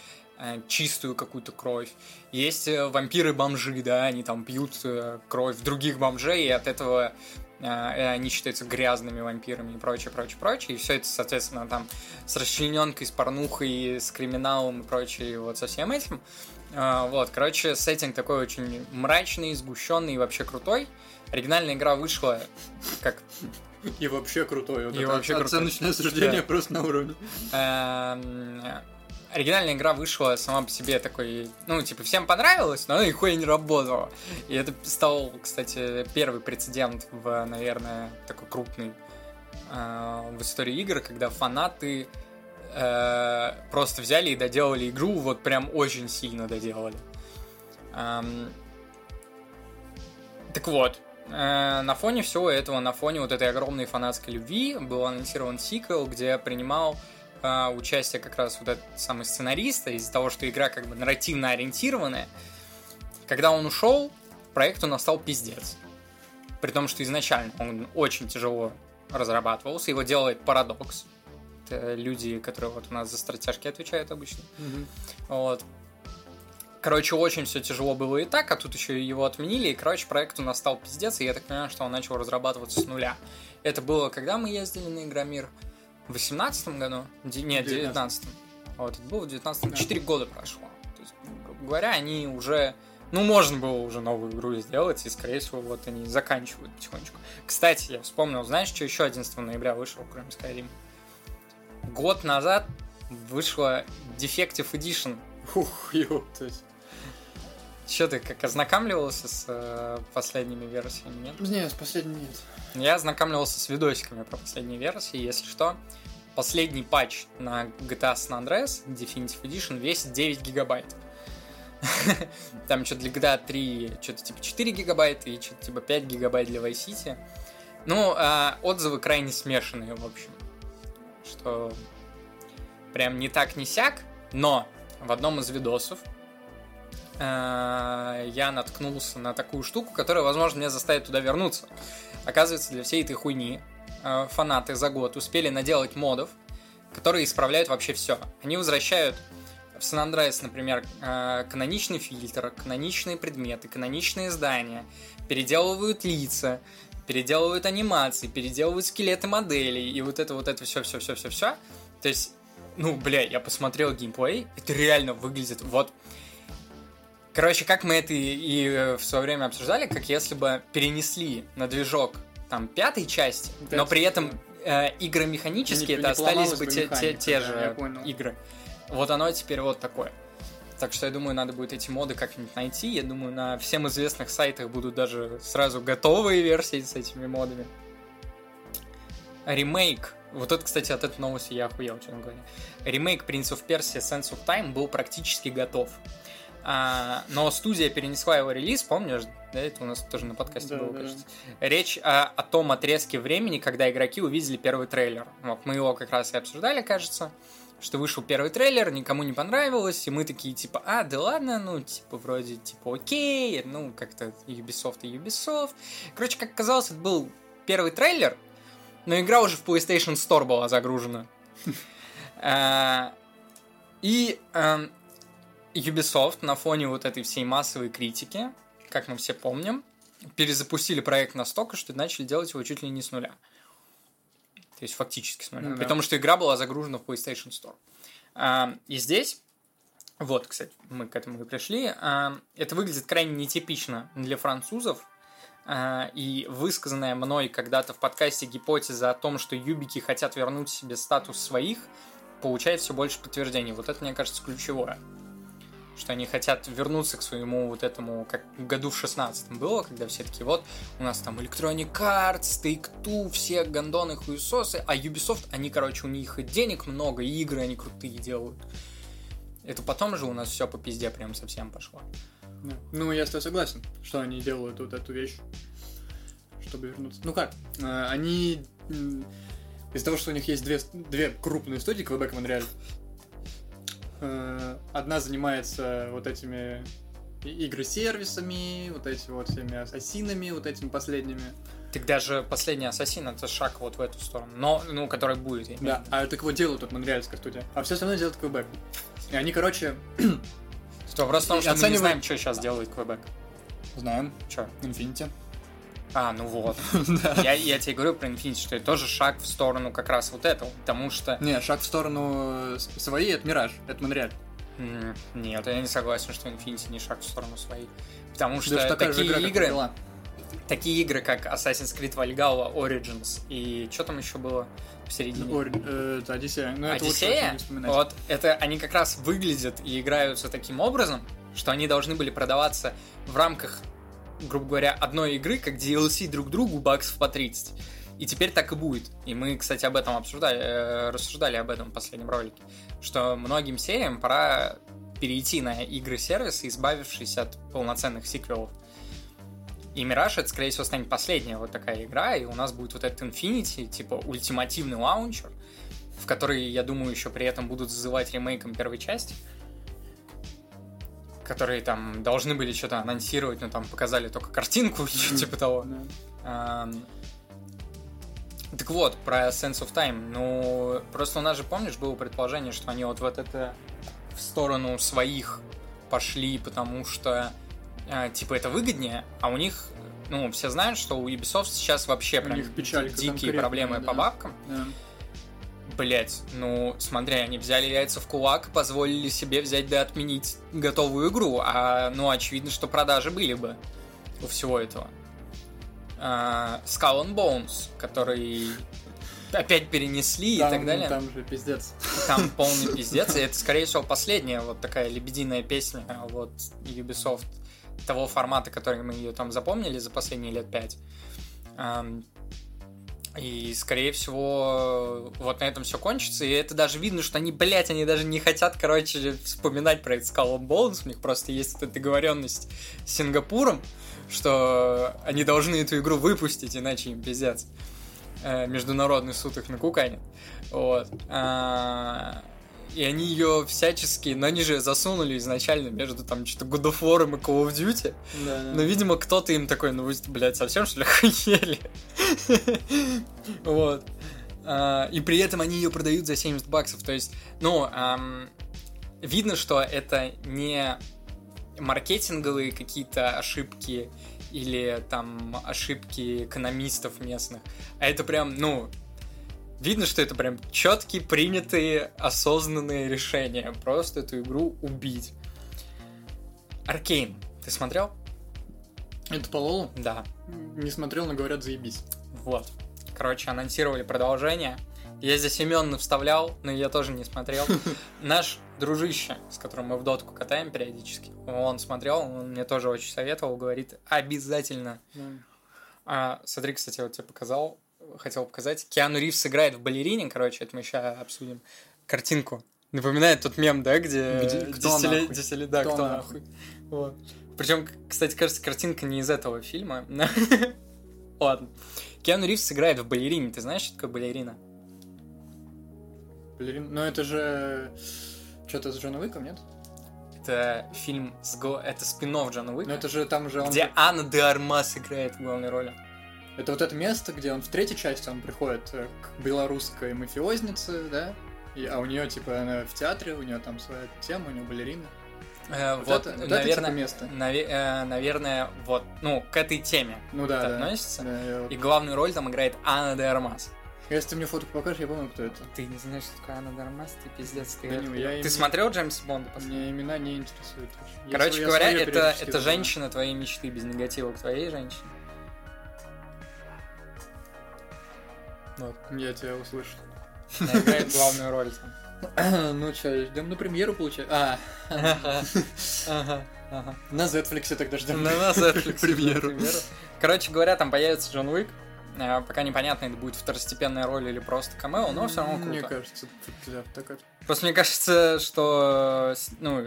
чистую какую-то кровь. Есть э, вампиры-бомжи, да, они там пьют э, кровь других бомжей, и от этого они считаются грязными вампирами и прочее, прочее, прочее. И все это, соответственно, там с расчлененкой, с порнухой, с криминалом и прочее, вот со всем этим. Э, вот, короче, сеттинг такой очень мрачный, сгущенный и вообще крутой. Оригинальная игра вышла как... И вообще крутой. Вот И вообще крутой. оценочное суждение Да. просто на уровне. Оригинальная игра вышла сама по себе такой, ну, типа, всем понравилось, но она нихуя не работала. И это стал, кстати, первый прецедент в, наверное, такой крупный э, в истории игр, когда фанаты э, просто взяли и доделали игру, вот прям очень сильно доделали. Эм, так вот, э, на фоне всего этого, на фоне вот этой огромной фанатской любви был анонсирован сиквел, где принимал э, участие как раз вот этот самый сценарист, из-за того, что игра как бы нарративно ориентированная. Когда он ушел, проекту настал пиздец. При том, что изначально он очень тяжело разрабатывался, его делает Paradox. Это люди, которые вот у нас за стратежки отвечают обычно. Вот. Короче, очень все тяжело было и так, а тут еще его отменили, и, короче, проекту настал пиздец, и я так понимаю, что он начал разрабатываться с нуля. Это было, когда мы ездили на Игромир? В 18 году? Ди- Нет, в 19 Вот, это было в 19 Да. 4 года прошло. То есть, грубо говоря, они уже... Ну, можно было уже новую игру сделать, и, скорее всего, вот они заканчивают потихонечку. Кстати, я вспомнил, знаешь, что еще 11 ноября вышел, кроме Skyrim? Год назад вышла Defective Edition Ух, ё, то есть... Че ты как ознакомливался с э, последними версиями, нет? Нет, последний нет. Я ознакомливался с видосиками про последние версии, если что. Последний патч на GTA San Andreas Definitive Edition весит 9 гигабайт. Там что-то для GTA 3 что-то типа 4 гигабайта и что-то типа 5 гигабайт для Vice City. Ну, а отзывы крайне смешанные, в общем. Что прям не так, не сяк, но в одном из видосов э, я наткнулся на такую штуку, которая, возможно, меня заставит туда вернуться. Оказывается, для всей этой хуйни э, фанаты за год успели наделать модов, которые исправляют вообще все. Они возвращают в San Andreas, например, э, каноничный фильтр, каноничные предметы, каноничные здания, переделывают лица, переделывают анимации, переделывают скелеты моделей, и вот это вот это все, все, все, все, все. То есть, ну, бля, я посмотрел геймплей, это реально выглядит вот. Короче, как мы это и, и, э, в свое время обсуждали, как если бы перенесли на движок там пятой части, но Пятый, при этом э, игры механические Не- это не остались бы те, те, те да, же игры. Вот оно теперь вот такое. Так что я думаю, надо будет эти моды как-нибудь найти. Я думаю, на всем известных сайтах будут даже сразу готовые версии с этими модами. Ремейк. Вот это, кстати, от этой новости я охуел, честно говоря. Ремейк Prince of Persia Sense of Time был практически готов. А, но студия перенесла его релиз, помнишь? Да, это у нас тоже на подкасте Да, было, да. кажется. Речь о, о том отрезке времени, когда игроки увидели первый трейлер. Вот мы его как раз и обсуждали, кажется, что вышел первый трейлер, никому не понравилось, и мы такие, типа, а, да ладно, ну, типа, вроде, типа, окей, ну, как-то Ubisoft и Ubisoft. Короче, как оказалось, это был первый трейлер, но игра уже в PlayStation Store была загружена. А, И эм, Ubisoft на фоне вот этой всей массовой критики, как мы все помним, перезапустили проект настолько, что начали делать его чуть ли не с нуля. То есть фактически с нуля. Ну При да. том, что игра была загружена в PlayStation Store. А, И здесь, вот, кстати, мы к этому и пришли, а, это выглядит крайне нетипично для французов, а, и высказанная мной когда-то в подкасте гипотеза о том, что юбики хотят вернуть себе статус своих, получает все больше подтверждений. Вот это, мне кажется, ключевое. Что они хотят вернуться к своему вот этому, как в году в 16 было, когда все такие, вот, у нас там Electronic Arts, Take-Two, все гандоны, хуесосы, а Ubisoft, они, короче, у них денег много, и игры они крутые делают. Это потом же у нас все по пизде прям совсем пошло. Да. Ну, я с тобой согласен, что они делают вот эту вещь, чтобы вернуться. Ну как, э, они из-за того, что у них есть две, две крупные студии, Quebec и Монреаль, одна занимается вот этими игры-сервисами, вот эти вот всеми ассасинами, вот этими последними. Так даже последний Ассасин это шаг вот в эту сторону. Но, ну, который будет. я Да, а так вот делают тут монреальская студия. А все остальное делает Quebec. И они, короче, Вопрос в том, что мы не знаем, что сейчас делает Квебек. знаем, Че? Infinity. А, ну вот. Я, я тебе говорю про Infinity, что это тоже шаг в сторону как раз вот этого. Потому что... Не, шаг в сторону э, своей, это Мираж, это Монреаль. Нет, я не согласен, что Infinity не шаг в сторону своей. Потому что же такие игра, игры, была. такие игры, как Assassin's Creed Valhalla, Origins и что там еще было посередине? Ори- э, это Одиссея. Ну, это лучше Одиссея, вспоминать. вот это они как раз выглядят и играются таким образом, что они должны были продаваться в рамках, грубо говоря, одной игры, как DLC друг другу баксов по 30. И теперь так и будет. И мы, кстати, об этом обсуждали, э, рассуждали об этом в последнем ролике, что многим сериям пора перейти на игры-сервисы, избавившись от полноценных сиквелов. И Мираж, это, скорее всего, станет последняя вот такая игра, и у нас будет вот этот Infinity, типа ультимативный лаунчер, в который, я думаю, еще при этом будут зазывать ремейком первой части, которые там должны были что-то анонсировать, но там показали только картинку типа того. Так вот, про Sense of Time. Ну, просто у нас же, помнишь, было предположение, что они вот, вот это в сторону своих пошли, потому что, а, типа, это выгоднее, а у них, ну, все знают, что у Ubisoft сейчас вообще У прям них печалька дикие проблемы да. по бабкам. Да. Блять, ну, смотри, они взяли яйца в кулак и позволили себе взять да отменить готовую игру, а, ну, очевидно, что продажи были бы у всего этого. А, Skull and Bones, который опять перенесли и Там- так далее. Там же пиздец. Там полный пиздец, и это, скорее всего, последняя вот такая лебединая песня вот Ubisoft того формата, который мы ее там запомнили за последние лет пять. И, скорее всего, вот на этом все кончится. И это даже видно, что они, блядь, они даже не хотят, короче, вспоминать про этот Skull and Bones. У них просто есть эта договоренность с Сингапуром, что они должны эту игру выпустить, иначе им пиздец. Э, Международный суд их накуканит. Вот. И они ее всячески, но они же засунули изначально между там что-то God of War и Call of Duty. Да, да. Но, видимо, кто-то им такой, ну вы, блядь, совсем что ли охуели? Вот. А, И при этом они ее продают за 70 баксов. То есть, ну, видно, что это не маркетинговые какие-то ошибки или там ошибки экономистов местных, а это прям, ну, видно, что это прям четкие, принятые, осознанные решения. Просто эту игру убить. Аркейн, ты смотрел? Это по Лолу? Да. Не смотрел, но говорят, заебись. Вот. Короче, анонсировали продолжение. Я здесь именно вставлял, но я тоже не смотрел. Наш дружище, с которым мы в дотку катаем периодически, он смотрел, он мне тоже очень советовал, говорит, обязательно. А, смотри, кстати, вот тебе показал, хотел показать. Киану Ривз играет в балерине, короче, это мы сейчас обсудим. Картинку. Напоминает тот мем, да, где... Где- кто десятиле- нахуй? десятиле- да, Кто кто нахуй? нахуй. Вот. Причем, кстати, кажется, картинка не из этого фильма. Ладно. Киану Ривз играет в балерине. Ты знаешь, что такое балерина? Балерин- Ну это же... Что-то с Джоном Уиком, нет? Это фильм с Го... Это спин Джона Уика, Ну это же там же он... где Анна де Армас играет в главной роли. Это вот это место, где он в третьей части он приходит э, к белорусской мафиознице, да? И, а у нее, типа, она в театре, у нее там своя тема, у нее балерина. Э, Вот, вот, это, вот наверное, это типа место. наве- э, наверное, вот, ну, к этой теме Ну да, это да. относится. Да, я вот- И главную роль там играет Анна де Армас. Если ты мне фотку покажешь, я помню, кто это. Ты не знаешь, что такое Анна де Армас? Ты пиздец, ты... Да не, я ты именно- смотрел Джеймс Бонда последний? Мне имена не интересуют. Короче я говоря, это, это женщина твоей мечты без негатива к твоей женщине. Вот. Я тебя услышал. Она играет главную роль там. ну что, ждем на премьеру, получается? А, Ага, на Netflix тогда ждем. На Netflix премьеру. Короче говоря, там появится Джон Уик. Э, пока непонятно, это будет второстепенная роль или просто камео, но все равно круто. Мне кажется, да, так это. Просто мне кажется, что, ну,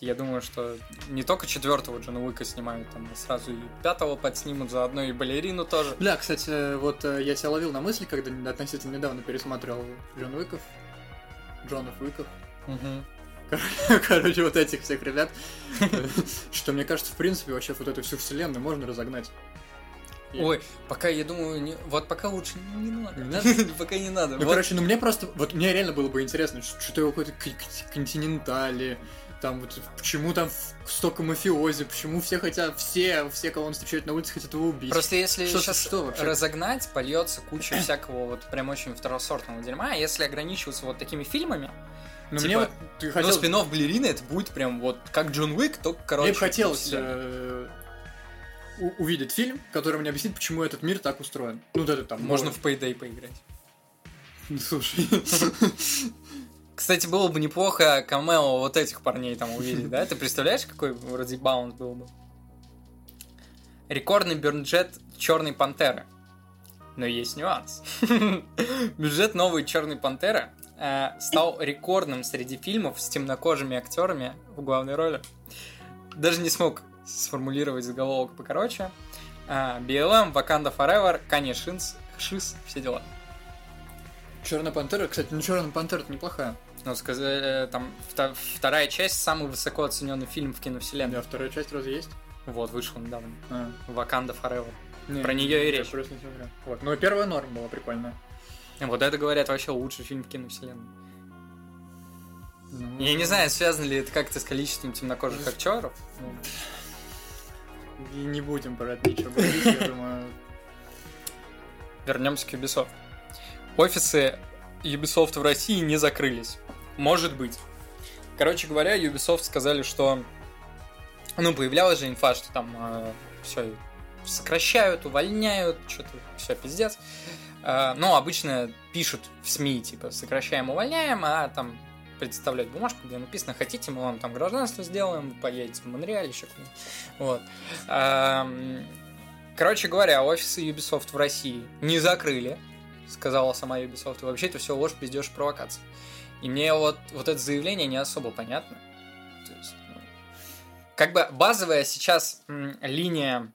я думаю, что не только четвертого Джона Уика снимают, там сразу и пятого подснимут, заодно и балерину тоже. Бля, кстати, вот э, я себя ловил на мысли, когда относительно недавно пересматривал Джон Уиков. Джонов Уиков. Мгм. Короче, вот этих всех ребят. Что мне кажется, в принципе, вообще вот эту всю вселенную можно разогнать. И- Ой, пока я думаю, не- вот пока лучше не надо. Надо? Пока не надо. Ну, Вот. короче, ну мне просто, вот мне реально было бы интересно, ш- что такое какой-то континентали, там вот почему там столько мафиози, почему все хотят, все, все, кого он встречает на улице, хотят его убить. Просто если Что- сейчас что вообще? разогнать, польется куча всякого вот прям очень второсортного дерьма. А если ограничиваться вот такими фильмами, Но типа, мне вот ты ну, хотел, спин балерины это будет прям вот как Джон Уик, только короче. мне бы хотелось э, у- увидеть фильм, который мне объяснит, почему этот мир так устроен. Ну, вот это там. Можно ну, в Payday поиграть. ну, Слушай, Кстати, было бы неплохо камео вот этих парней там увидеть, да? Ты представляешь, какой вроде баунс был бы? Рекордный бюджет Черной Пантеры. Но есть нюанс. Бюджет новой Черной Пантеры э, стал рекордным среди фильмов с темнокожими актерами в главной роли. Даже не смог сформулировать заголовок покороче. Э, BLM, Wakanda Forever, Kanye Шинс, Шиз, все дела. Черная пантера, кстати, ну Черная пантера это неплохая. Ну, сказали, там вта- вторая часть самый высоко оцененный фильм в киновселенной. меня вторая часть разве есть? Вот, вышел недавно. А. Wakanda Forever. Не, Про не, неё и речь. просто не смотрел. Вот. Но первая норма была прикольная. Вот это, говорят, вообще лучший фильм в киновселенной. Ну, Я не знаю, связано ли это как-то с количеством темнокожих актеров. И не будем про это ничего говорить, я думаю. Вернемся к Ubisoft. Офисы Ubisoft в России не закрылись. Может быть. Короче говоря, Ubisoft сказали, что... Ну, появлялась же инфа, что там все сокращают, увольняют, что-то все пиздец. Э, ну, обычно пишут в СМИ, типа, сокращаем, увольняем, а там представляют бумажку, где написано, хотите, мы вам там гражданство сделаем, вы поедете в Монреаль, еще куда-нибудь. Вот. Короче говоря, офисы Ubisoft в России не закрыли, сказала сама Ubisoft. И вообще это все ложь, пиздеж, провокация. И мне вот, вот это заявление не особо понятно. То есть, ну, как бы базовая сейчас линия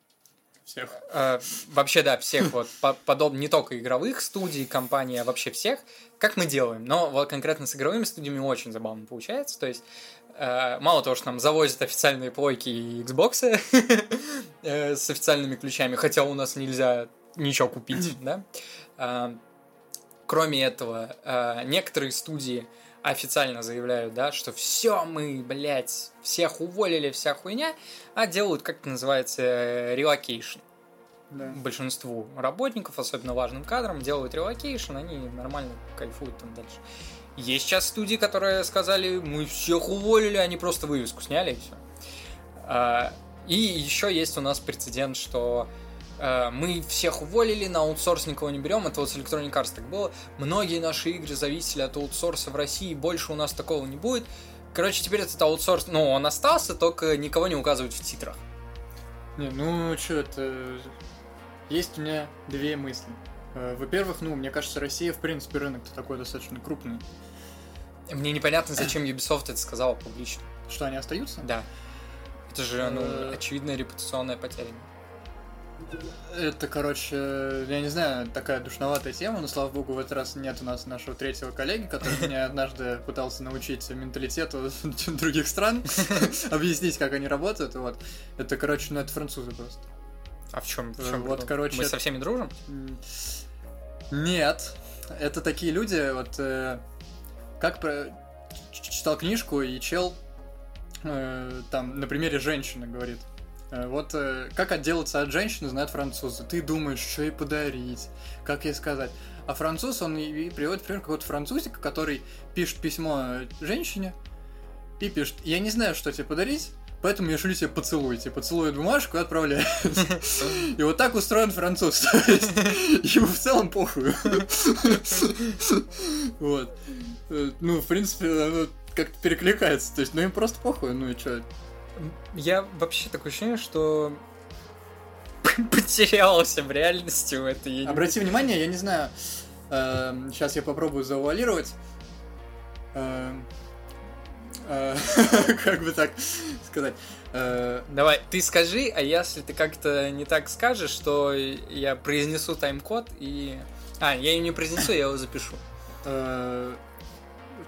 Всех. Э, вообще, да, всех вот, по- подобно не только игровых студий, компаний, а вообще всех, как мы делаем. Но вот конкретно с игровыми студиями очень забавно получается. То есть, э, мало того, что нам завозят официальные плойки и Xbox э, с официальными ключами, хотя у нас нельзя ничего купить, да. Э, Кроме этого, э, некоторые студии официально заявляют, да, что все, мы, блядь, всех уволили, вся хуйня, а делают, как это называется, relocation. Да. Большинству работников, особенно важным кадрам, делают relocation, они нормально кайфуют там дальше. Есть сейчас студии, которые сказали, мы всех уволили, они просто вывеску сняли и все. И еще есть у нас прецедент, что э, мы всех уволили, на аутсорс никого не берем. Это вот с Electronic Arts так было. Многие наши игры зависели от аутсорса в России, больше у нас такого не будет. Короче, теперь этот аутсорс, ну, он остался, только никого не указывают в титрах. Не, ну что это... Есть у меня две мысли. Э, Во-первых, ну, мне кажется, Россия, в принципе, рынок-то такой достаточно крупный. Мне непонятно, зачем Ubisoft это сказала публично. Что, они остаются? Да. Это же, ну, Э. очевидная репутационная потеря. Это, короче, я не знаю, такая душноватая тема, но, слава богу, в этот раз нет у нас нашего третьего коллеги, который меня однажды пытался научить менталитету других стран, объяснить, как они работают, вот. Это, короче, ну, это французы просто. А в чем? В чем вот, короче, Мы это- со всеми дружим? Нет, это такие люди, вот, э, как про... читал книжку, и чел э, там на примере женщины говорит, вот э, как отделаться от женщины знают французы. Ты думаешь, что ей подарить, как ей сказать. А француз, он и, приводит пример какого-то французика, который пишет письмо э, женщине и пишет, я не знаю, что тебе подарить, поэтому я шлю тебе поцелуйте. Поцелует бумажку и отправляет. И вот так устроен француз. Ему в целом похуй. Вот. Э, Ну, в принципе, оно как-то перекликается. То есть, ну им просто похуй, ну и чё. Я вообще такое ощущение, что потерялся в реальности в этой. Обрати внимание, я не знаю, сейчас я попробую завуалировать. Эм, э, Как бы так сказать? Э, Давай, ты скажи, а если ты как-то не так скажешь, то я произнесу тайм-код и... А, я его не произнесу, я его запишу. э,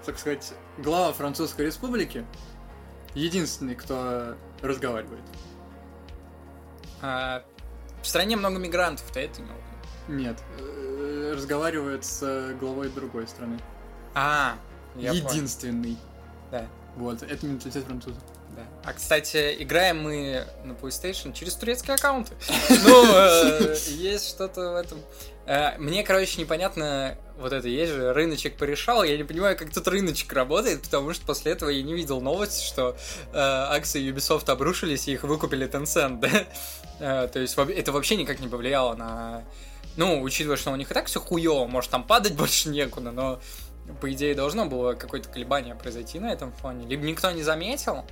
Так сказать, глава Французской Республики единственный, кто разговаривает. А, в стране много мигрантов, ты это имел? Нет, э, разговаривает с главой другой страны. А, я понял. Единственный. Да, Вот, это менталитет французов. да. А, кстати, играем мы на PlayStation через турецкие аккаунты. Ну, э, есть что-то в этом. Э, Мне, короче, непонятно, вот это есть же, рыночек порешал, я не понимаю, как тут рыночек работает, потому что после этого я не видел новости, что э, акции Ubisoft обрушились и их выкупили Tencent, да? Э, То есть это вообще никак не повлияло на... Ну, учитывая, что у них и так все хуево, может там падать больше некуда, но по идее должно было какое-то колебание произойти на этом фоне. Либо никто не заметил,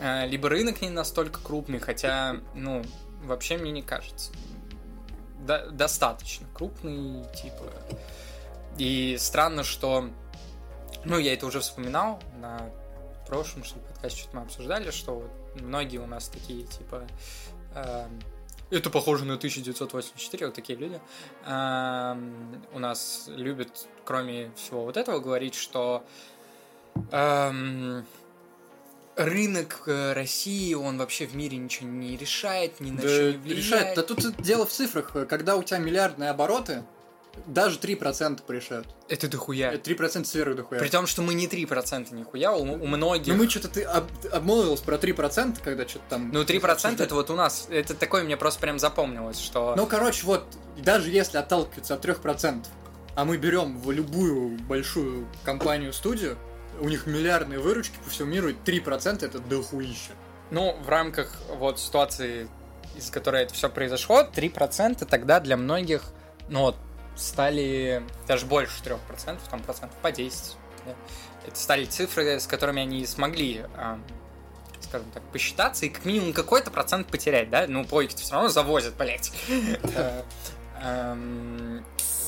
э, либо рынок не настолько крупный, хотя, ну, вообще мне не кажется. До- достаточно крупный, типа. И странно, что... Ну, я это уже вспоминал на прошлом, что подкасте что-то мы обсуждали, что вот многие у нас такие, типа... эм, это похоже на 1984, вот такие люди. эм, у нас любят, кроме всего вот этого, говорить, что эм, рынок э, России, он вообще в мире ничего не решает, ни на Да, что не влияет. решает. Да тут дело в цифрах. Когда у тебя миллиардные обороты, даже 3% порешают. Это дохуя. Это 3% сверху дохуя. При том, что мы не 3% нихуя, у, у многих... Ну мы что-то ты об- обмолвился про 3%, когда что-то там... Ну, 3% обсуждали. это вот у нас, это такое мне просто прям запомнилось, что... Ну, короче, вот, даже если отталкиваться от 3%, а мы берем в любую большую компанию-студию, у них миллиардные выручки по всему миру, и 3% это дохуища. Ну, в рамках вот ситуации, из которой это все произошло, 3% тогда для многих, ну вот, стали даже больше 3%, там процентов по 10. да. Это стали цифры, с которыми они смогли, а, скажем так, посчитаться и как минимум какой-то процент потерять, да? Ну, плойки все равно завозят, блять. Э,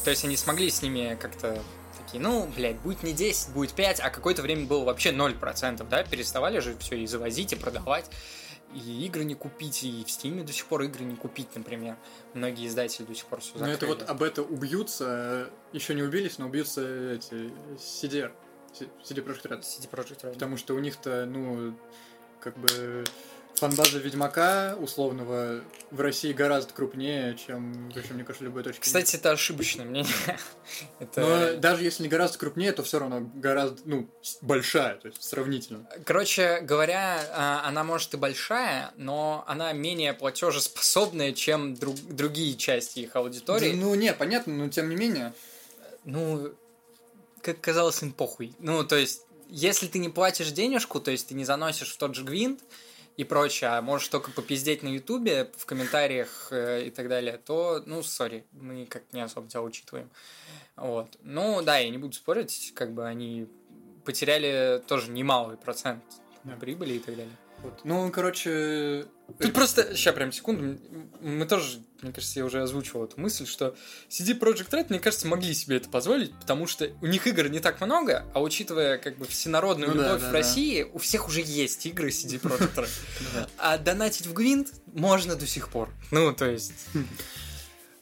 То есть они смогли с ними как-то такие, ну, блядь, будет не 10, будет 5, а какое-то время было вообще 0%, да? Переставали же все и завозить, и продавать и игры не купить, и в Стиме до сих пор игры не купить, например. Многие издатели до сих пор все Ну, это вот об это убьются, еще не убились, но убьются эти CDR, CD Projekt Red. CD Projekt Red. Потому что у них-то, ну, как бы фанбаза Ведьмака условного в России гораздо крупнее, чем, вообще, мне кажется, любой точки. Кстати, это ошибочное мнение. это... Но даже если не гораздо крупнее, то все равно гораздо, ну, большая, то есть сравнительно. Короче говоря, а, она может и большая, но она менее платежеспособная, чем друг- другие части их аудитории. Ну, не, понятно, но тем не менее. Ну, как казалось, им похуй. Ну, то есть, если ты не платишь денежку, то есть ты не заносишь в тот же гвинт и прочее, а можешь только попиздеть на ютубе, в комментариях э, и так далее, то, ну, сори, мы как не особо тебя учитываем. Вот. Ну, да, я не буду спорить, как бы они потеряли тоже немалый процент Да. прибыли и так далее. Вот. Ну, короче... Тут просто, сейчас прям секунду, мы тоже, мне кажется, я уже озвучивал эту мысль, что CD Projekt Red, мне кажется, могли себе это позволить, потому что у них игр не так много, а учитывая как бы всенародную Ну да, любовь да, в да. России, у всех уже есть игры CD Projekt Red. Да. А донатить в Гвинт можно до сих пор. Ну, то есть...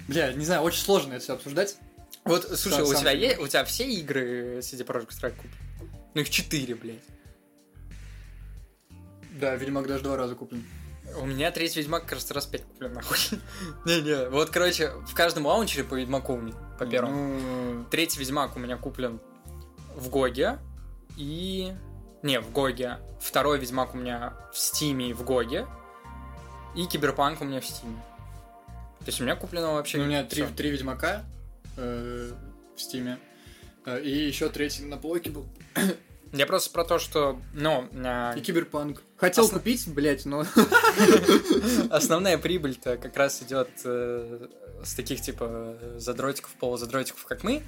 Бля, не знаю, очень сложно это все обсуждать. Вот, слушай, Да, у тебя, у тебя все игры CD Projekt Red куплены? Ну, их четыре, блядь. Да, Ведьмак даже два раза куплен. У меня третий Ведьмак, кажется, раз пять куплен, нахуй. Не-не, вот, короче, в каждом лаунчере по Ведьмаку по первому. Ну, Третий Ведьмак у меня куплен в Гоге и... Не, в GOG е. Второй Ведьмак у меня в Steam е и в GOG е. И Киберпанк у меня в Steam е. То есть у меня куплено вообще... ну, у меня три, три Ведьмака э, в Стиме. Э, И еще третий на плойке был. Я просто про то, что, ну, а, И Киберпанк. Хотел Осна- купить, блять, но... основная прибыль-то как раз идет э, с таких, типа, задротиков, полузадротиков, как мы,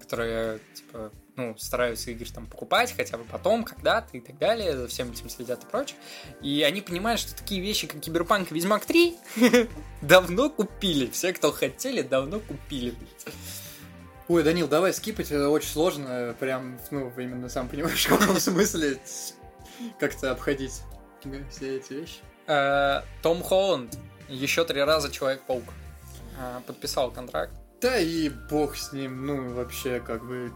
которые, типа, ну, стараются игры там покупать хотя бы потом, когда-то и так далее, за всем этим следят и прочее. И они понимают, что такие вещи, как Киберпанк и Ведьмак 3, давно купили. Все, кто хотели, давно купили. Ой, Данил, давай скипать, это очень сложно, прям, ну, именно сам понимаешь, в каком смысле как-то обходить все эти вещи. Э, Том Холланд еще три раза Человек-паук э, подписал контракт. Да и бог с ним, ну, вообще, как бы,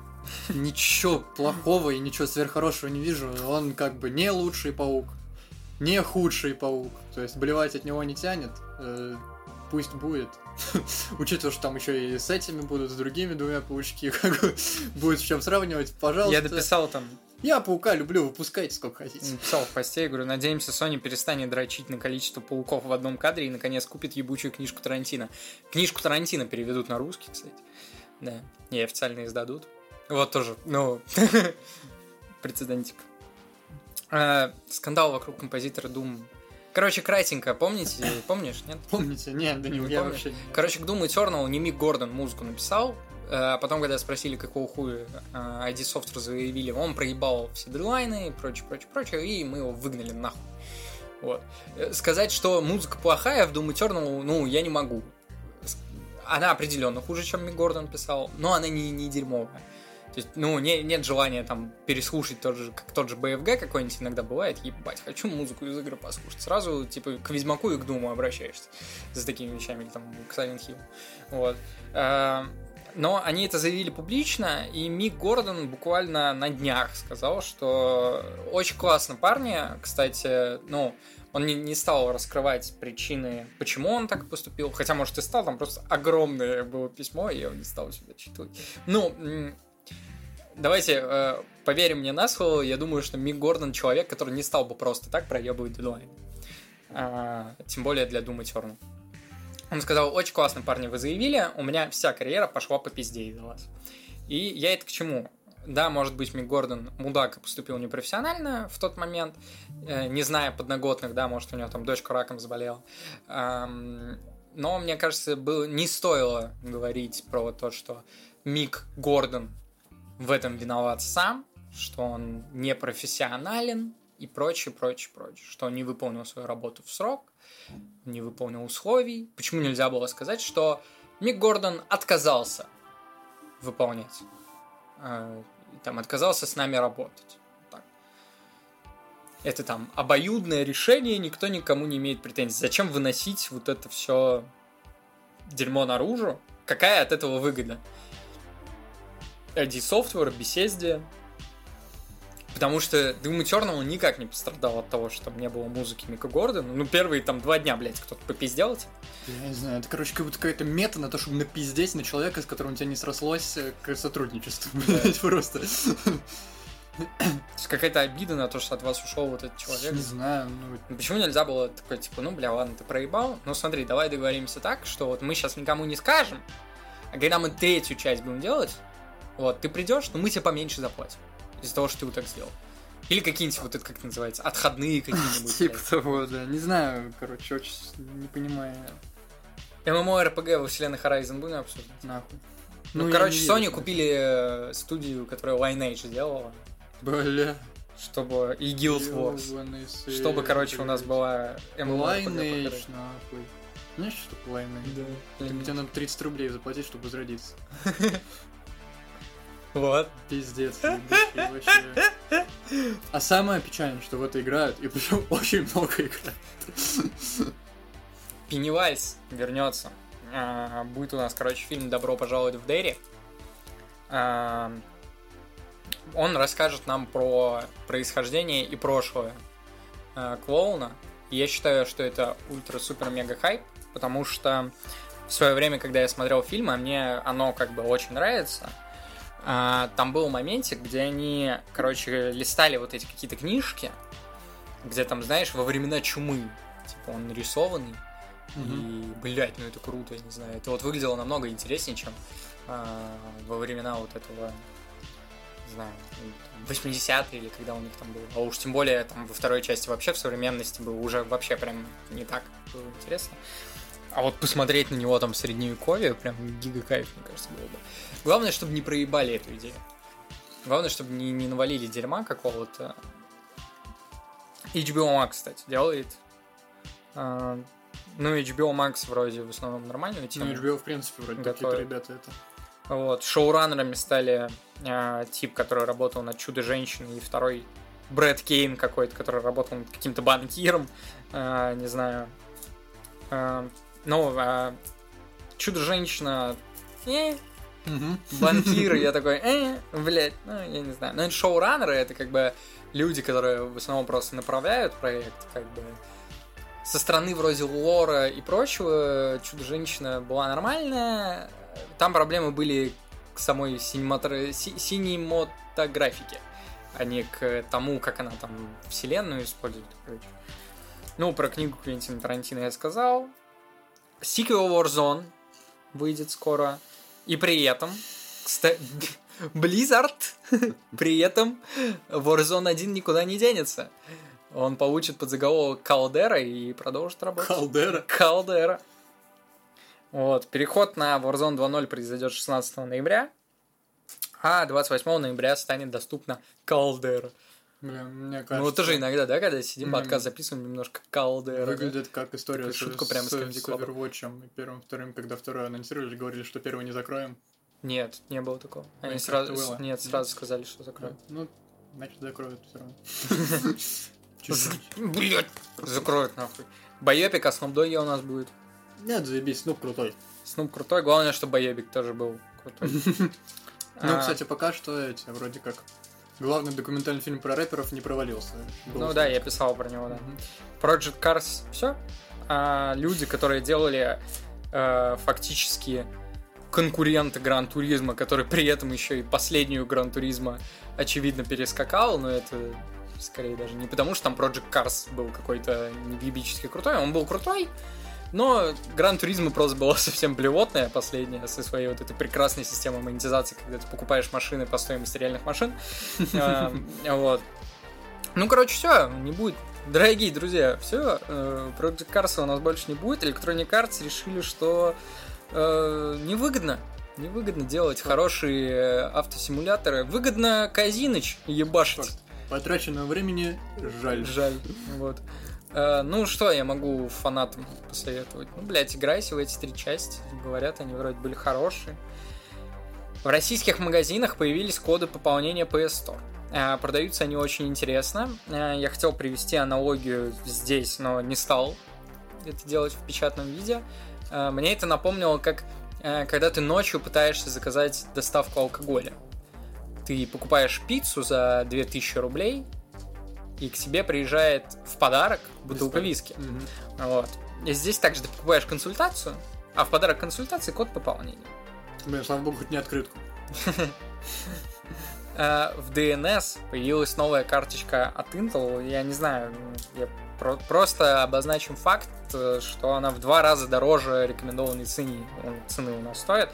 ничего плохого и ничего сверххорошего не вижу. Он как бы не лучший паук, не худший паук. То есть блевать от него не тянет. Э, пусть будет. Учитывая, что там еще и с этими будут, с другими двумя паучки, как бы будет с чем сравнивать, пожалуйста. Я дописал там я паука люблю, выпускайте сколько хотите. Написал в посте, говорю, надеемся, Sony перестанет дрочить на количество пауков в одном кадре и, наконец, купит ебучую книжку Тарантино. Книжку Тарантино переведут на русский, кстати. Да, и официально издадут. Вот тоже, ну, прецедентик. А, скандал вокруг композитора Doom. Короче, кратенько, помните? Помнишь, нет? Помните? Нет, да не, я вообще Короче, к Doom Eternal не Мик Гордон музыку написал, потом, когда спросили, какого хуя ID Software заявили, он проебал все дедлайны и прочее, прочее, прочее, и мы его выгнали нахуй. Вот. Э, сказать, что музыка плохая в Doom Eternal, ну, я не могу. Она определенно хуже, чем Мик Гордон писал, но она не, не дерьмовая. То есть, ну, не, нет желания там переслушать тот же, как тот же BFG какой-нибудь иногда бывает, ебать, хочу музыку из игры послушать. Сразу, типа, к Ведьмаку и к Думу обращаешься за такими вещами, или там к Silent Hill. Вот. Но они это заявили публично, и Мик Гордон буквально на днях сказал, что очень классно парни, кстати, ну, он не, не стал раскрывать причины, почему он так поступил, хотя, может, и стал, там просто огромное было письмо, и его не стал сюда читать. Ну, давайте э, поверим мне на слово, я думаю, что Мик Гордон человек, который не стал бы просто так проебывать дедлайн. А, тем более для Дума Eternal. Он сказал, очень классно, парни, вы заявили, у меня вся карьера пошла по пизде из-за вас. И я это к чему? Да, может быть, Мик Гордон мудак поступил непрофессионально в тот момент, э, не зная подноготных, да, может, у него там дочка раком заболела. Но, мне кажется, было, не стоило говорить про то, что Мик Гордон в этом виноват сам, что он непрофессионален и прочее, прочее, прочее, что он не выполнил свою работу в срок, не выполнил условий. Почему нельзя было сказать, что Мик Гордон отказался выполнять, э, там, отказался с нами работать. Так. Это там обоюдное решение, никто никому не имеет претензий. Зачем выносить вот это все дерьмо наружу? Какая от этого выгода? ID Software, Bethesda. Потому что Doom Eternal никак не пострадал от того, что там не было музыки Мика Гордона. Ну, первые там два дня, блядь, кто-то попиздел. Типа. Я не знаю, это, короче, как будто какая-то мета на то, чтобы напиздеть на человека, с которым у тебя не срослось э, к сотрудничеству, блядь, просто. Какая-то обида на то, что от вас ушел вот этот человек. Не знаю, ну... Почему нельзя было такой, типа, ну, бля, ладно, ты проебал, ну, смотри, давай договоримся так, что вот мы сейчас никому не скажем, а когда мы третью часть будем делать, вот, ты придешь, но мы тебе поменьше заплатим. Из-за того, что ты вот так сделал. Или какие-нибудь, вот это как это называется, отходные какие-нибудь. Типа того, да. Не знаю, короче, очень не понимаю. ММО-РПГ во вселенной Horizon будем обсуждать? Нахуй. Ну, ну короче, Sony купили э, студию, которая Lineage сделала. Бля. Чтобы... И Guild Wars. Чтобы, короче, у нас была ММО-РПГ. Lineage, нахуй. Знаешь, что такое Lineage? Да. Тебе надо 30 рублей заплатить, чтобы возродиться. Вот. Пиздец. А самое печальное, что в это играют, и причем очень много играют. Пеннивайз вернется. А, будет у нас, короче, фильм «Добро пожаловать в Дерри». А, он расскажет нам про происхождение и прошлое а, клоуна. Я считаю, что это ультра-супер-мега хайп, потому что в свое время, когда я смотрел фильм, а мне оно как бы очень нравится – там был моментик, где они, короче, листали вот эти какие-то книжки, где там, знаешь, во времена чумы, типа он нарисованный, mm-hmm. и, блядь, ну это круто, я не знаю, это вот выглядело намного интереснее, чем а, во времена вот этого, не знаю, 80-е или когда у них там было. А уж тем более там во второй части вообще в современности было уже вообще прям не так было интересно. А вот посмотреть на него там в средневековье, прям гига кайф, мне кажется, было бы. Главное, чтобы не проебали эту идею. Главное, чтобы не, не навалили дерьма какого-то. HBO Max, кстати, делает. А, ну, HBO Max вроде в основном нормальную Ну, тему. HBO, в принципе, вроде какие-то ребята это. Вот, шоураннерами стали а, тип, который работал над Чудо-женщиной, и второй Брэд Кейн какой-то, который работал над каким-то банкиром, а, не знаю. А, ну, а, Чудо-женщина... э, банкиры, я такой, э, блядь, ну, я не знаю. Но шоураннеры, это как бы люди, которые в основном просто направляют проект, как бы со стороны вроде лора и прочего Чудо-женщина была нормальная. Там проблемы были к самой синематор- си- синематографике, а не к тому, как она там вселенную использует. Ну, про книгу Квентина Тарантино я сказал. Сиквел Warzone выйдет скоро. И при этом, кстати, Blizzard, при этом Warzone 1 никуда не денется. Он получит подзаголовок Калдера и продолжит работать. Калдера. Калдера. Вот, переход на Warzone 2.0 произойдет 16 ноября, а 28 ноября станет доступна Калдера. Бля, мне кажется... Ну, вот тоже иногда, да, когда сидим, Мгм. подкаст записываем, немножко да? Выглядит как история Такая с, шутка с, прямо с с Club. Overwatch и первым, вторым, когда второй анонсировали, говорили, что первый не закроем. Нет, не было такого. Они Ой, сразу, было. нет, сразу сказали, что закроют. Ну, значит, закроют все равно. Блять, закроют нахуй. Боепик, а Doggy у нас будет. Нет, заебись, ну крутой. Снуп крутой, главное, чтобы Боебик тоже был крутой. Ну, А, кстати, пока что эти, вроде как, главный документальный фильм про рэперов не провалился. Был Ну да, я писал про него, да. Project Cars, все. А люди, которые делали э, фактически конкуренты Гран Туризма, который при этом еще и последнюю Гран Туризма очевидно перескакал, но это скорее даже не потому, что там Project Cars был какой-то невъебически крутой, он был крутой, но Гран Туризма просто была совсем блевотная последняя со своей вот этой прекрасной системой монетизации, когда ты покупаешь машины по стоимости реальных машин. А, Вот. Ну, короче, все, не будет. Дорогие друзья, все, Project Cars у нас больше не будет. Electronic Arts решили, что э, невыгодно. Невыгодно делать хорошие э, автосимуляторы. Выгодно Казиныч ебашить. Потраченного времени жаль. Жаль. Вот. Э, ну, что я могу фанатам посоветовать? Ну, блядь, играйте в эти три части. Говорят, они вроде были хорошие. В российских магазинах появились коды пополнения PS Store. Э, Продаются они очень интересно. Э, Я хотел привести аналогию здесь, но не стал это делать в печатном виде. Э, Мне это напомнило, как когда ты ночью пытаешься заказать доставку алкоголя. Ты покупаешь пиццу за 2000 рублей, и к тебе приезжает в подарок бутылка виски. Мгм. Вот. И здесь также ты покупаешь консультацию, а в подарок консультации код пополнения. Блин, слава богу, хоть не открытку. Э, В DNS появилась новая карточка от Intel. Я не знаю, ну, я про- просто обозначим факт, э, что она в два раза дороже рекомендованной цены, цены у нас стоит.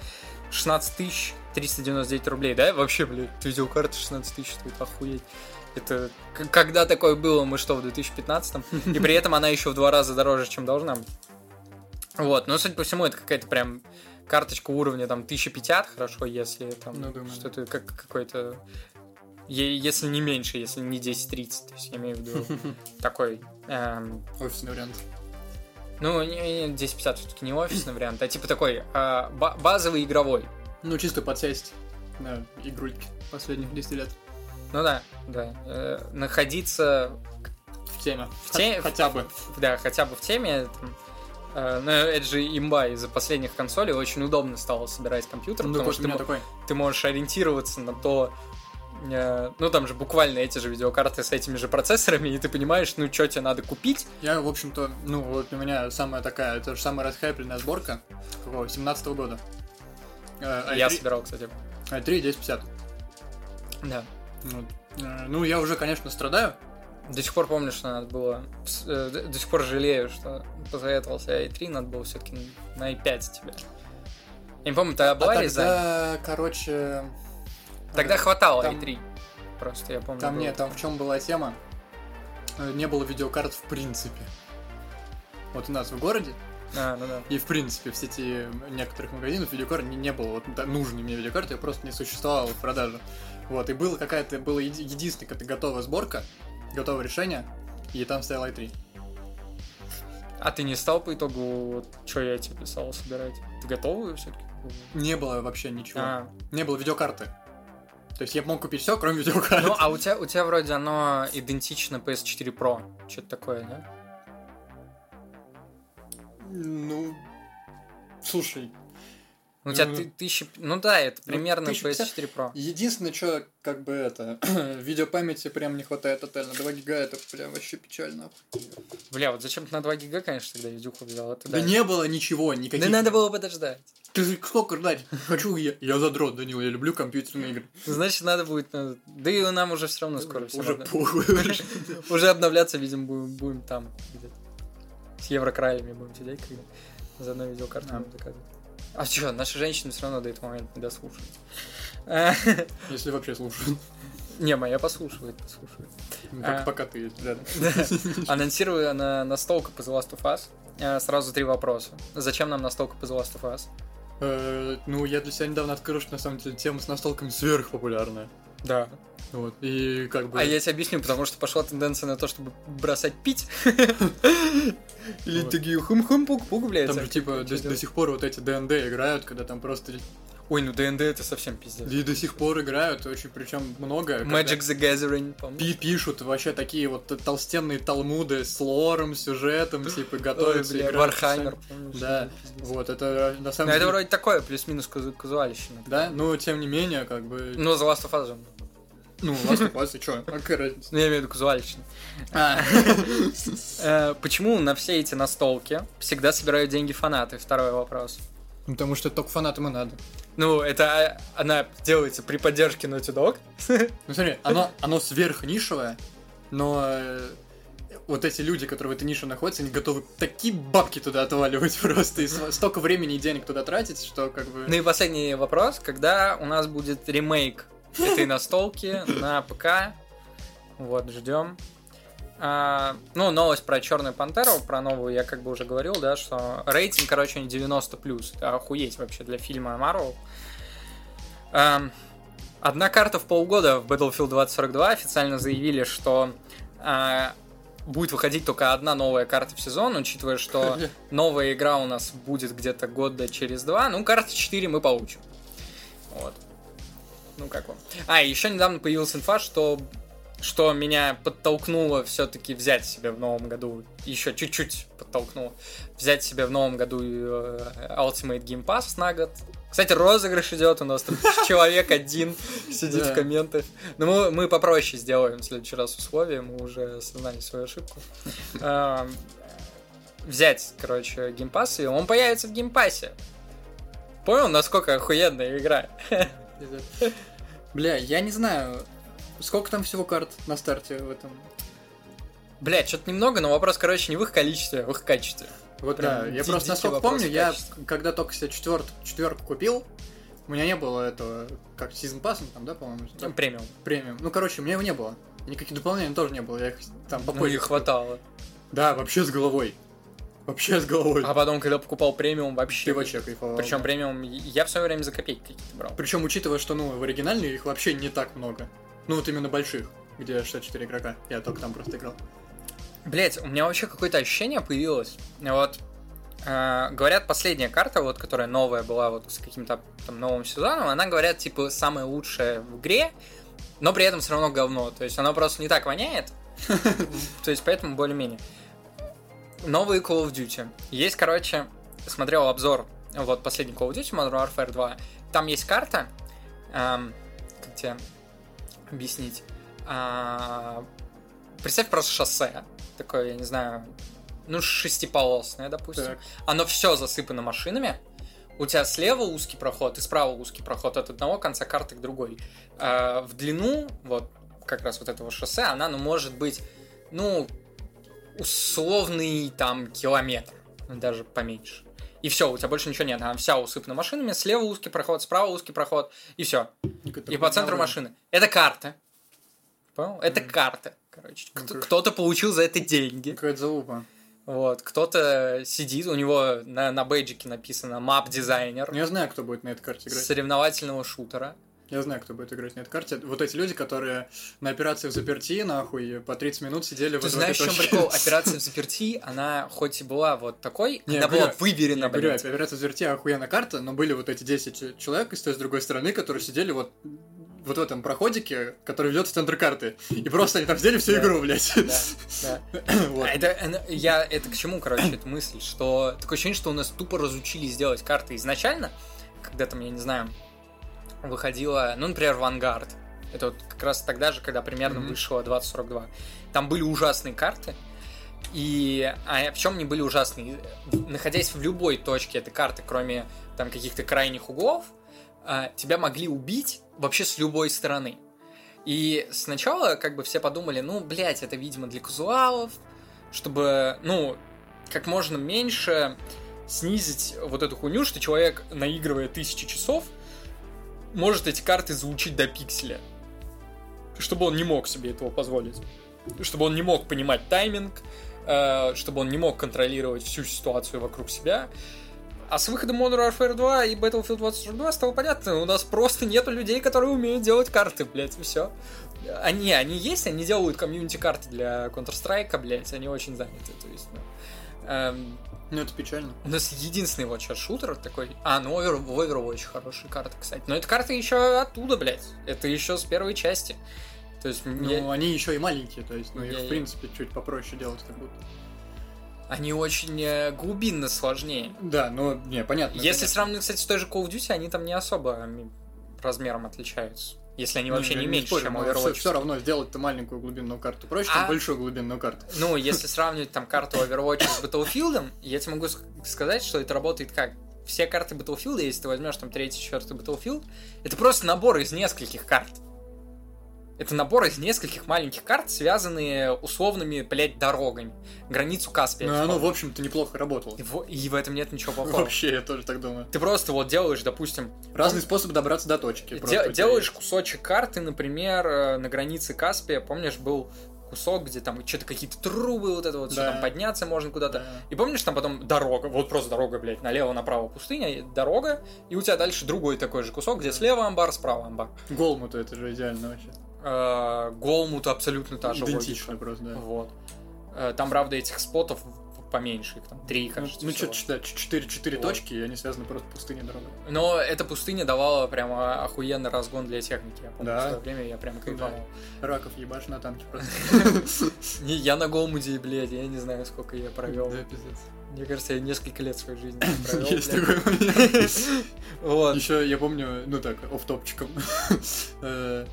16 тысяч 399 рублей, да? Вообще, блядь, видеокарта 16 тысяч стоит, охуеть. Это когда такое было, мы что, в 2015 И при этом она еще в два раза дороже, чем должна быть. Вот, но, судя по всему, это какая-то прям карточка уровня там 1050, хорошо, если там Ну, думаю, что-то как какой-то... Если не меньше, если не 1030, то есть я имею в виду такой... эм, Офисный вариант. ну, не- не, 1050 все-таки не офисный вариант, а типа такой ба- базовый игровой. Ну, чисто подсесть на игрульки последних 10 лет. Ну да, да. Э, находиться В теме. В те- Хотя бы. да, хотя бы в теме. там, э, но это же имба из-за последних консолей очень удобно стало собирать компьютер, Ну, потому что ты, такой. ты можешь ориентироваться на то, э, ну там же буквально эти же видеокарты с этими же процессорами, и ты понимаешь, ну что тебе надо купить. Я, в общем-то, ну, вот у меня самая такая, это же самая расхайпленная сборка, какого, 17 года. Э, Я i3 собирал, кстати. i3 1050. Да. Вот. Э, Ну, я уже, конечно, страдаю. До сих пор помню, что надо было... э, До сих пор жалею, что посоветовался i3, надо было все-таки на i5 тебе. Я не помню, А была резань? тогда, короче... Тогда э, хватало там- i3. Просто я помню. Там было. нет, там в чем была тема? Не было видеокарт в принципе. Вот у нас в городе А, ну да. И, в принципе, в сети некоторых магазинов видеокарт не, не было вот да, нужной мне видеокарты, ее просто не существовало в продаже. Вот, и была какая-то, была еди- единственная какая-то готовая сборка, готовое решение, и там стоял i3. А ты не стал по итогу, вот, что я тебе писал, собирать? Ты готовую все-таки? Не было вообще ничего. А, Не было видеокарты. То есть я мог купить все, кроме видеокарты. ну, а у тебя, у тебя вроде оно идентично PS4 Pro. Что-то такое, да? Ну, слушай, У тебя Ну, ты- тысяча... Ну да, это ну, примерно 1050. PS4 Pro. единственное, что, как бы это, видеопамяти прям не хватает тотально. 2 гига это прям вообще печально. Бля, вот зачем ты на 2 гига, конечно, тогда видюху взял? Это Да да. не было ничего, никаких. Да надо было подождать. Ты сколько ждать? Хочу я. Я задрот, Данил, я люблю компьютерные игры. Значит, надо будет... э, Да и нам уже все равно скоро Уже похуй. Уже обновляться, видимо, будем, будем там. С еврокраями будем сидеть, когда заодно видеокарту А. заказывать. А что, наши женщины все равно до этого момента не дослушают. Если вообще слушаю. Не, моя послушивает, послушивает. Ну, А. пок- Пока ты есть рядом. Анонсирую на настолка по The Last of Us. Э, Сразу три вопроса. Зачем нам настолка по The Last of Us? Э, Ну, я для себя недавно открыл, что на самом деле тема с настолками сверхпопулярная. Да. Вот. И как бы... А я тебе объясню, потому что пошла тенденция на то, чтобы бросать пить. Или такие хум-хум-пук-пук, блядь. Там же, типа, до, сих пор вот эти DnD играют, когда там просто... Ой, ну DnD это совсем пиздец. И до сих пор играют, очень причем много. Magic the Gathering, пи- пишут вообще такие вот толстенные талмуды с лором, сюжетом, типа, Ой, готовятся бля, играть. Warhammer? Да. Вот, это на Ну, самом это деле... вроде такое, плюс-минус казу- казуальщина. Да, но тем не менее, как бы... Ну, The Last of Us же. Ну, Last of Us, и чё? Какая разница? Ну, я имею в виду казуальщина. А. Э, Почему на все эти настолки всегда собирают деньги фанаты? Второй вопрос. Ну, Потому что только фанатам и надо. Ну, это э, она делается при поддержке Naughty Dog. Ну смотри, оно, оно сверхнишевое, но э, вот эти люди, которые в этой нише находятся, они готовы такие бабки туда отваливать просто, и столько времени и денег туда тратить, что как бы... Ну и последний вопрос. Когда у нас будет ремейк этой настолки на ПК? Вот, ждем. А, ну, новость про Черную Пантеру, про новую я как бы уже говорил, да, что рейтинг, короче, не 90 плюс. Охуеть вообще для фильма Marvel. Ам, одна карта в полгода в Battlefield 2042 официально заявили, что а, будет выходить только одна новая карта в сезон, учитывая, что новая игра у нас будет где-то года через два. Ну, карты 4 мы получим. Вот. Ну, как вам? А, еще недавно появилась инфа, что что меня подтолкнуло все-таки взять себе в новом году, еще чуть-чуть подтолкнуло, взять себе в новом году э, Ultimate Game Pass на год. Кстати, розыгрыш идет, у нас там человек один сидит в комментах. Но мы, мы попроще сделаем в следующий раз условия, мы уже осознали свою ошибку. А, Взять, короче, Game Pass, и он появится в Game Pass е. Понял, насколько охуенная игра? Бля, я не знаю, сколько там всего карт на старте в этом. Блять, что-то немного, но вопрос, короче, не в их количестве, а в их качестве. Вот Прям да, я просто насколько помню, я когда только себе четверт, четверку купил, у меня не было этого, как сезон пассом там, да, по-моему? да, Премиум. Премиум. Ну, короче, у меня его не было. Никаких дополнений тоже не было, я их там Ну, попозже не хватало. Да, вообще с головой. Вообще с головой. А потом, когда покупал премиум, вообще... Ты вообще кайфовал. Причем премиум я в свое время за копейки какие-то брал. Причем, учитывая, что, ну, в оригинальной их вообще не так много. Ну, вот именно больших, где 64 игрока. Я только там просто играл. Блять, у меня вообще какое-то ощущение появилось. Вот, э, говорят, последняя карта, вот, которая новая была вот с каким-то там новым сезоном, она, говорят, типа, самая лучшая в игре, но при этом все равно говно. То есть она просто не так воняет. То есть поэтому более-менее. Новый Call of Duty. Есть, короче, смотрел обзор, вот, последний Call of Duty, Modern Warfare 2. Там есть карта, эм, как тебе объяснить? А, Представь просто шоссе. Такое, я не знаю, ну, шестиполосное, допустим. Так. Оно все засыпано машинами. У тебя слева узкий проход и справа узкий проход от одного конца карты к другой. А, в длину, вот как раз вот этого шоссе, она, ну, может быть, ну, условный там километр, даже поменьше. И все, у тебя больше ничего нет. Она вся усыпана машинами. Слева узкий проход, справа узкий проход. И все. И по центру машины. Это карта. Понял? Это Мгм. карта. Короче, Ну, кто-то получил за это деньги. Какая-то залупа. Вот, кто-то сидит, у него на, на бейджике написано мап-дизайнер Я знаю, кто будет на этой карте играть. соревновательного шутера. Я знаю, кто будет играть на этой карте. Вот эти люди, которые на операции в заперти, нахуй, по 30 минут сидели в Ты этой знаешь, в чем прикол? Операция в заперти, она хоть и была вот такой, Не, она говорю, была выверена, Я говорю, операция в заперти охуенная карта, но были вот эти 10 человек и с той с другой стороны, которые сидели вот вот в этом проходике, который ведет в центр карты. И просто они там сидели всю Да. игру, блядь. Да, да. Вот. А Это, это- я, это к чему, короче, эта мысль, что такое ощущение, что у нас тупо разучились делать карты изначально, когда там, я не знаю, выходила, ну, например, Vanguard. Это вот как раз тогда же, когда примерно Мгм. вышло 2042. Там были ужасные карты, и а в чем они были ужасные? Находясь в любой точке этой карты, кроме там каких-то крайних углов, а, тебя могли убить вообще с любой стороны. И сначала как бы все подумали, ну, блядь, это, видимо, для казуалов, чтобы, ну, как можно меньше снизить вот эту хуйню, что человек, наигрывая тысячи часов, может эти карты заучить до пикселя. Чтобы он не мог себе этого позволить. Чтобы он не мог понимать тайминг, э, чтобы он не мог контролировать всю ситуацию вокруг себя. А с выходом Modern Warfare 2 и Battlefield 2042 стало понятно, у нас просто нету людей, которые умеют делать карты, блядь, все. Они, они есть, они делают комьюнити-карты для Counter-Strike, блядь, они очень заняты, то есть, ну, эм, Ну, это печально. у нас единственный вот сейчас шутер такой. А, ну Over, Overwatch хорошая карта, кстати. Но эта карта еще оттуда, блядь. Это еще с первой части. То есть Ну, я- они еще и маленькие, то есть, ну, их, Я- в принципе, чуть попроще делать как будто. они очень э, глубинно сложнее. Да, ну, не, понятно. Если понятно. сравнивать, кстати, с той же Call of Duty, они там не особо размером отличаются. Если они вообще я не, меньше, спорю, чем Overwatch. Все, равно сделать-то маленькую глубинную карту проще, А- чем большую глубинную карту. Ну, если сравнивать там карту Overwatch с Battlefield, я тебе могу ск- сказать, что это работает как? Все карты Battlefield, если ты возьмешь там третий, четвертый Battlefield, это просто набор из нескольких карт. Это набор из нескольких маленьких карт, связанные условными, блядь, дорогами. Границу Каспия. Ну, оно, в общем-то, неплохо работало. и, в, и в этом нет ничего плохого. Вообще, я тоже так думаю. Ты просто вот делаешь, допустим, Разный способ добраться до точки. Де- делаешь кусочек карты, например, э, на границе Каспия, помнишь, был кусок, где там что-то какие-то трубы, вот это вот, Да. там подняться можно куда-то. Да. И помнишь, там потом дорога, вот просто дорога, блядь, налево-направо пустыня, дорога, и у тебя дальше другой такой же кусок, где слева амбар, справа амбар. Голму-то это же идеально вообще. Э, Голмут абсолютно та же Идентично логика. просто, да. Вот. Э, Там, правда, этих спотов поменьше, их там три, Ну, кажется. ну что, да, 4, Вот. точки, и они связаны просто пустыней дорогой. Но эта пустыня давала прямо охуенный разгон для техники. Я помню, Да. в свое время я прям кайфовал. Раков ебашь на танке просто. Я на Голмуде, блядь, я не знаю, сколько я провел. Да, пиздец. Мне кажется, я несколько лет своей жизни провел. Есть такой момент. Вот. Еще я помню, ну так, оф-топчиком.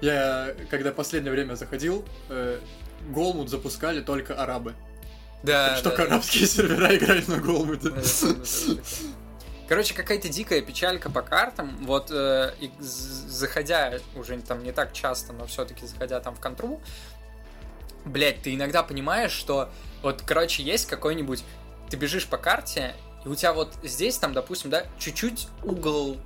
Я, когда последнее время заходил, э, Голмут запускали только арабы. Да, Что да, арабские сервера играют на Голмуте. Короче, какая-то дикая печалька по картам. Вот э, и заходя уже там не так часто, но все-таки заходя там в контру, блять, ты иногда понимаешь, что вот, короче, есть какой-нибудь, ты бежишь по карте, и у тебя вот здесь там, допустим, да, чуть-чуть угол,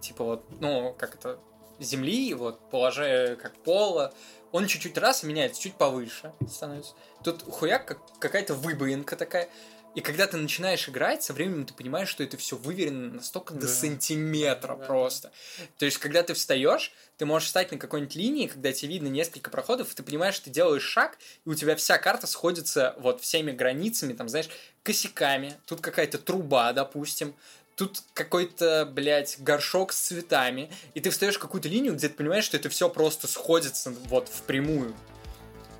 типа вот, ну, как это, земли, вот, положение как пола, он чуть-чуть раз и меняется, чуть повыше становится. Тут хуяк как какая-то выбоинка такая. И когда ты начинаешь играть, со временем ты понимаешь, что это все выверено настолько до Да. сантиметра Да. просто. То есть, когда ты встаешь, ты можешь встать на какой-нибудь линии, когда тебе видно несколько проходов, и ты понимаешь, что ты делаешь шаг, и у тебя вся карта сходится вот всеми границами, там, знаешь, косяками. Тут какая-то труба, допустим. Тут какой-то, блядь, горшок с цветами. И ты встаешь в какую-то линию, где ты понимаешь, что это все просто сходится вот впрямую.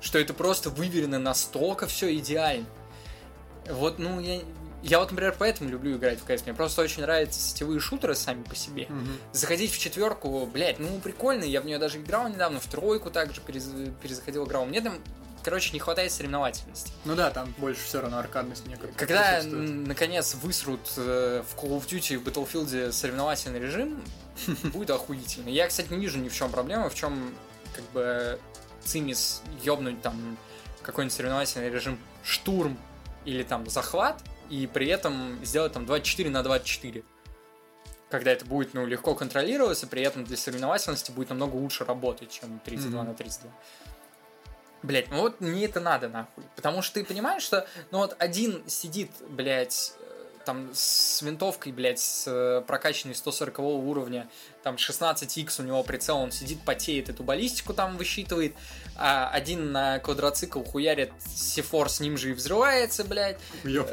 Что это просто выверено настолько все идеально. Вот, ну, я, я вот, например, поэтому люблю играть в CS. Мне просто очень нравятся сетевые шутеры сами по себе. Мгм. Заходить в четверку, блядь, ну прикольно, я в нее даже играл недавно, в тройку также перез- перезаходил, играл. Мне там, короче, не хватает соревновательности. Ну да, там больше все равно аркадность некая. Когда, наконец, высрут э, в Call of Duty и в Battlefield соревновательный режим, будет охуительно. Я, кстати, не вижу ни в чем проблемы, в чем, как бы, цимис ёбнуть там какой-нибудь соревновательный режим штурм или там захват, и при этом сделать там 24 на 24. Когда это будет, ну, легко контролироваться, при этом для соревновательности будет намного лучше работать, чем 32 Мгм. на 32. Блять, ну вот мне это надо нахуй. Потому что ты понимаешь, что ну вот один сидит, блядь, там с винтовкой, блядь, с э, прокачанной 140 уровня, там 16x у него прицел, он сидит, потеет, эту баллистику там высчитывает, а один на квадроцикл хуярит сифор, с ним же и взрывается, блядь. Э,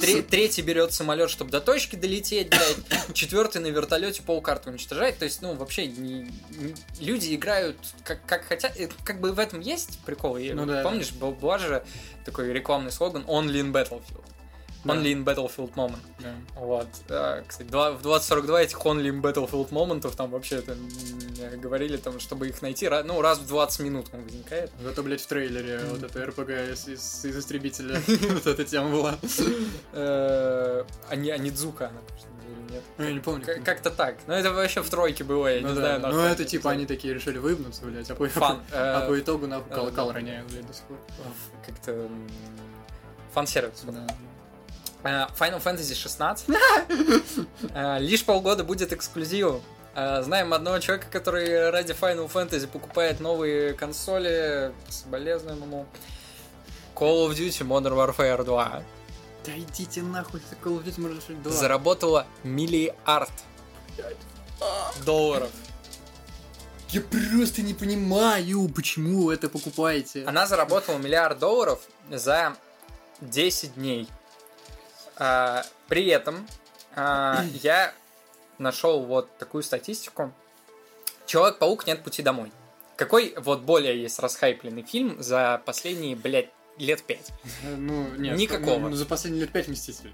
тре- третий берет самолет, чтобы до точки долететь, блядь. Четвертый на вертолете полкарты уничтожает. То есть, ну, вообще, не, не, люди играют как, как хотят. Э, как бы в этом есть прикол. Ну, да, Помнишь, да. была же такой рекламный слоган Only in Battlefield. Only in Battlefield Moment. Да. Вот. А, кстати, в 2042 этих Only in Battlefield моментов там вообще это говорили, там, чтобы их найти, ну, раз в 20 минут он возникает. Зато, блядь, в трейлере вот это РПГ из, из, из истребителя вот эта тема была. Э, а не Дзука она нет? Ну, я не помню. Как-то так. Но это вообще в тройке было, я ну, не да. знаю. Ну, это типа они такие решили выебнуться, блядь, а по, Фан. а по итогу на колокол роняют, блядь, до сих пор. Как-то фан-сервис. Да. Э, Final Fantasy 16. Э, лишь полгода будет эксклюзивом. Э, знаем одного человека, который ради Final Fantasy покупает новые консоли. Соболезнуем ему. Call of Duty Modern Warfare 2. Да идите нахуй, Call of Duty Modern Warfare 2. Заработала миллиард долларов. Я просто не понимаю, почему вы это покупаете. Она заработала миллиард долларов за 10 дней. А, при этом а, я нашел вот такую статистику. Человек-паук нет пути домой. Какой вот более есть расхайпленный фильм за последние, блядь, лет пять? Ну, нет. Никакого. Ну, за последние лет пять Мстители.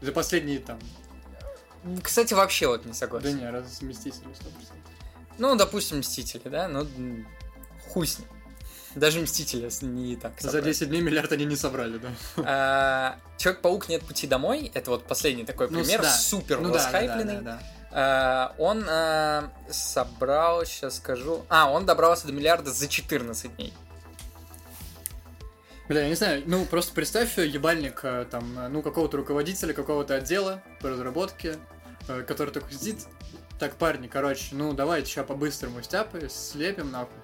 За последние там... Кстати, вообще вот не согласен. Да не, раз Мстители 100%. Ну, допустим, Мстители, да? Ну, хуй с ним. Даже Мстители не так собрали. За 10 дней миллиард они не собрали, да. А, Человек-паук нет пути домой. Это вот последний такой ну, пример. Да. Супер ну, восхайпленный. Да, да, да, да. Он а, собрал, сейчас скажу... А, он добрался до миллиарда за 14 дней. Бля, я не знаю, ну просто представь ебальник э, там, э, ну какого-то руководителя, какого-то отдела по разработке, э, который такой сидит, так, парни, короче, ну давайте сейчас по-быстрому стяпы, слепим нахуй.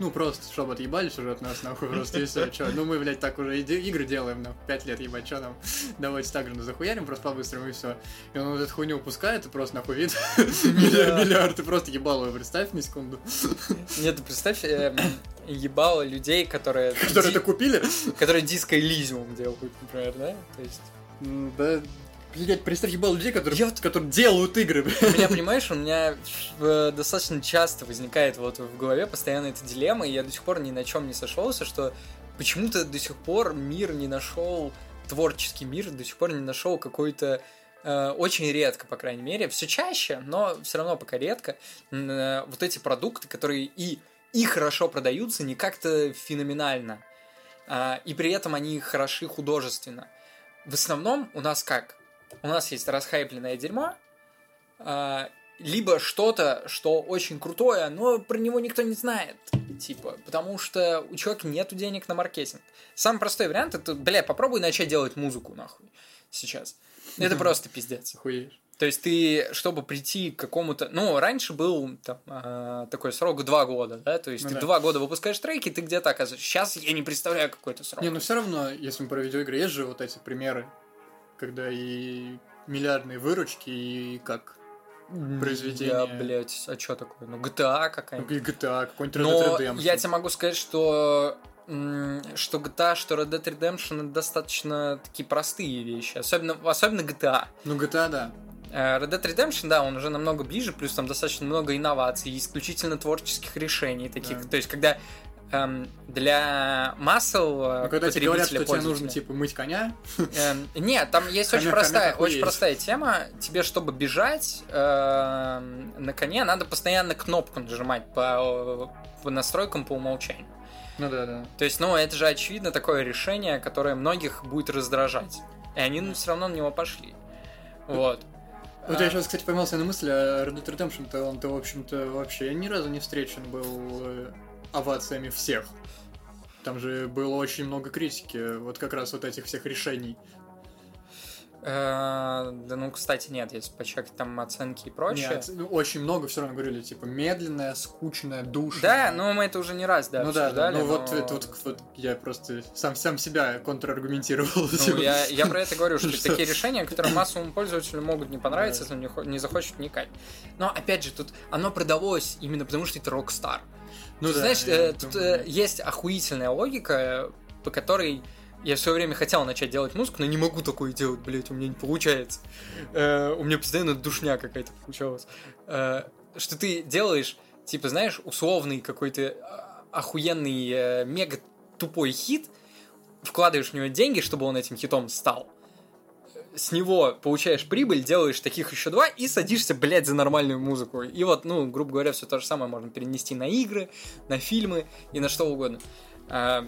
Ну, просто, чтобы отъебались уже от нас, нахуй, просто и все. Че, ну мы, блядь, так уже игры делаем, нахуй, пять лет, ебать, что нам, давайте так же захуярим, просто по-быстрому и все. И он вот эту хуйню упускает, и просто нахуй вид миллиард, ты просто ебало представь на секунду. Нет, представь, эм, ебало людей, которые... Которые это купили? Которые диско Элизиум делают, например, да? То есть... Да, Блять, представь, ебал людей, которые, я которые делают игры. У меня, понимаешь, у меня э, достаточно часто возникает вот в голове постоянно эта дилемма, и я до сих пор ни на чем не сошелся, что почему-то до сих пор мир не нашел, творческий мир до сих пор не нашел какой-то э, очень редко, по крайней мере, все чаще, но все равно пока редко, э, вот эти продукты, которые и, и хорошо продаются, не как-то феноменально, э, и при этом они хороши художественно. В основном у нас как? У нас есть расхайпленное дерьмо, а, либо что-то, что очень крутое, но про него никто не знает. Типа, потому что у человека нет денег на маркетинг. Самый простой вариант это, бля, попробуй начать делать музыку, нахуй, сейчас. Это просто пиздец. Охуеешь. То есть ты, чтобы прийти к какому-то... Ну, раньше был там, э, такой срок два года, да? То есть ну, ты да. два года выпускаешь треки, ты где-то оказываешься. Сейчас я не представляю какой-то срок. Не, ну все равно, если мы про видеоигры, есть же вот эти примеры когда и миллиардные выручки, и как произведение. Я, блядь, а что такое? Ну, GTA какая-нибудь. Ну, GTA, какой-нибудь Red Dead Redemption. я тебе могу сказать, что что GTA, что Red Dead Redemption это достаточно такие простые вещи. Особенно, особенно GTA. Ну, GTA, да. Э, Red Dead Redemption, да, он уже намного ближе, плюс там достаточно много инноваций, исключительно творческих решений таких. Да. То есть, когда эм, для масел э, ну, когда тебе говорят, что тебе нужно типа мыть коня. Эм, нет, там есть очень простая, очень простая тема. Тебе, чтобы бежать эм, на коне, надо постоянно кнопку нажимать по, по настройкам по умолчанию. Ну да, да. То есть, ну, это же очевидно такое решение, которое многих будет раздражать. И они ну, все равно на него пошли. Вот. Вот а... я сейчас, кстати, поймался на мысли, а Red Dead Redemption-то он-то, в общем-то, вообще ни разу не встречен был э, овациями всех. Там же было очень много критики, вот как раз вот этих всех решений. Э, Да ну, кстати, нет, если почекать там оценки и прочее. Нет, ну, очень много все равно говорили, типа, медленная, скучная, душная. Да, ну мы это уже не раз, да, ну да, да, ну вот, это вот, вот я просто сам, сам себя контраргументировал. Ну, я, я про это говорю, что такие решения, которые массовому пользователю могут не понравиться, если он не захочет вникать. Но опять же, тут оно продалось именно потому, что это Rockstar. Ну да, знаешь, я э, тут э, есть охуительная логика, по которой я в свое время хотел начать делать музыку, но не могу такое делать, блядь, у меня не получается. Э, у меня постоянно душня какая-то получалась. Э, что ты делаешь, типа, знаешь, условный какой-то охуенный э, мега тупой хит, вкладываешь в него деньги, чтобы он этим хитом стал. С него получаешь прибыль, делаешь таких еще два и садишься, блядь, за нормальную музыку. И вот, ну, грубо говоря, все то же самое можно перенести на игры, на фильмы и на что угодно. А,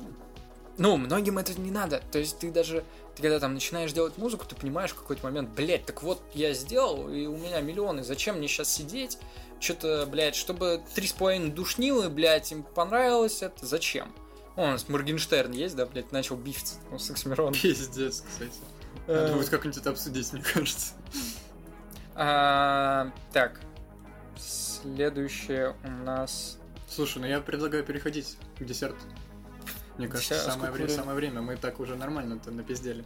ну, многим это не надо. То есть ты даже, ты когда там начинаешь делать музыку, ты понимаешь в какой-то момент, блядь, так вот я сделал, и у меня миллионы, зачем мне сейчас сидеть? Что-то, блядь, чтобы три с половиной душнилы, блядь, им понравилось это, зачем? О, у нас Моргенштерн есть, да, блядь, начал бифиться ну, с Оксимироном. Пиздец, кстати. Э, Надо будет как-нибудь это обсудить, мне кажется. а, Так, следующее у нас... Слушай, ну я предлагаю переходить к десерту. Мне кажется, самое, сколько вре- времени? самое время. Мы так уже нормально-то напиздели.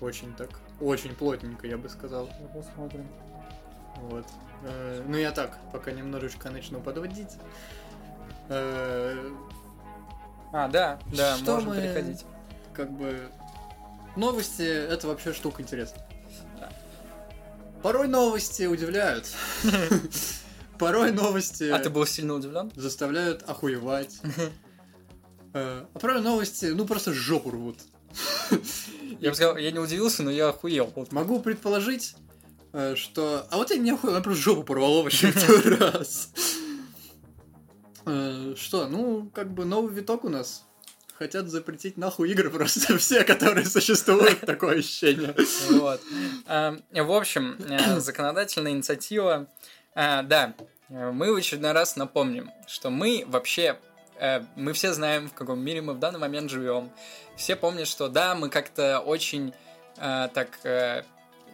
Очень так. Очень плотненько, я бы сказал. Посмотрим. Вот. Э, Ну я так, пока немножечко начну подводить. Э, А, да, да, Что можем мы- переходить. Как бы... Новости — это вообще штука интересная. Порой новости удивляют. Порой новости А ты был сильно удивлен? заставляют охуевать. Э, А порой новости, ну, просто жопу рвут. Я бы сказал, я не удивился, но я охуел. Могу предположить, э, что... А вот я не охуел, я просто жопу порвало вообще раз. Э, Что, ну, как бы новый виток у нас. Хотят запретить нахуй игры просто все, которые существуют, такое ощущение. Вот. А, В общем, э, законодательная инициатива. А, Да, э, мы в очередной раз напомним, что мы вообще э, мы все знаем, в каком мире мы в данный момент живем. Все помнят, что да, мы как-то очень э, так э,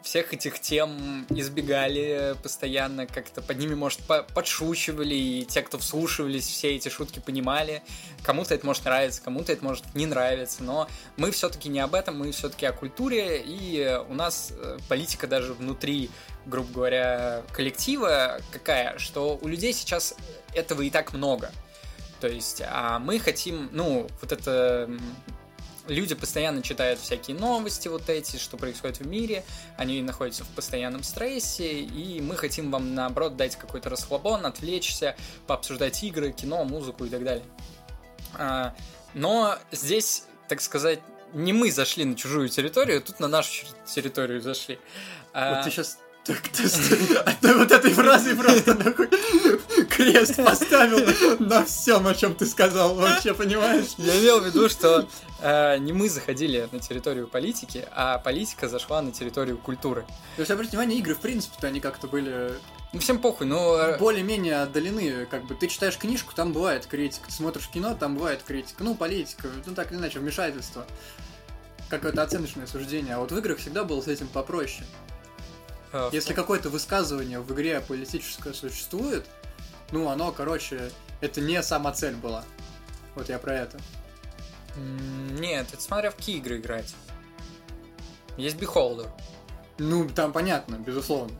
всех этих тем избегали постоянно, как-то под ними, может, по- подшучивали, и те, кто вслушивались, все эти шутки понимали. Кому-то это может нравиться, кому-то это может не нравиться, но мы все-таки не об этом, мы все-таки о культуре, и у нас э, политика даже внутри, грубо говоря, коллектива какая, что у людей сейчас этого и так много. То есть, а мы хотим, ну, вот это люди постоянно читают всякие новости вот эти, что происходит в мире, они находятся в постоянном стрессе, и мы хотим вам, наоборот, дать какой-то расслабон, отвлечься, пообсуждать игры, кино, музыку и так далее. А, но здесь, так сказать, не мы зашли на чужую территорию, тут на нашу территорию зашли. А, Вот ты сейчас так, ты от вот этой фразы просто нахуй крест поставил на всем, о чем ты сказал, вообще, понимаешь? Я имел в виду, что э, не мы заходили на территорию политики, а политика зашла на территорию культуры. То есть, обратите внимание, игры, в принципе-то, они как-то были Ну, всем похуй, ну... э, более-менее отдалены. Как бы ты читаешь книжку, там бывает критика. Ты смотришь кино, там бывает критика. Ну, политика, ну, так или иначе, вмешательство. Какое-то оценочное суждение. А вот в играх всегда было с этим попроще. Э, Если какое-то высказывание в игре политическое существует, ну, оно, короче, это не сама цель была. Вот я про это. Нет, это смотря в какие игры играть. Есть Beholder. Ну, там понятно, безусловно.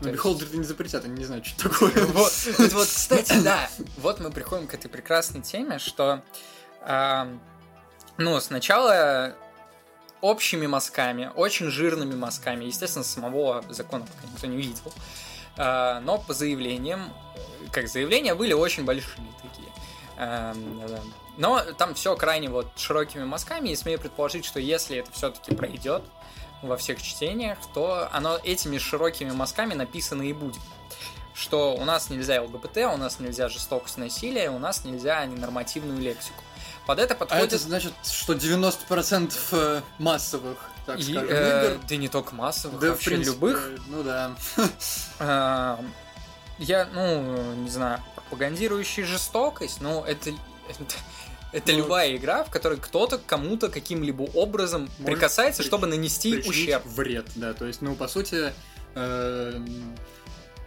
Но есть- Beholder не запретят, они не знают, что такое. Вот, вот, вот, кстати, да. Вот мы приходим к этой прекрасной теме, что, ну, сначала общими мазками, очень жирными мазками, естественно, самого закона пока никто не видел, а, но по заявлениям, как заявления были очень большие такие. Да. Но там все крайне вот широкими мазками, и смею предположить, что если это все-таки пройдет во всех чтениях, то оно этими широкими мазками написано и будет что у нас нельзя ЛГБТ, у нас нельзя жестокость насилия, у нас нельзя ненормативную лексику. Под это А подходит... это значит, что 90% э, массовых, так и, скажем, э, игр, да не только массовых, да, в вообще принципе, любых. ну да. Э, я, ну, не знаю, пропагандирующий жестокость, ну, это, это, Это Ну, любая игра, в которой кто-то кому-то каким-либо образом прикасается, прич- чтобы нанести ущерб. вред, да, то есть, ну, по сути, э,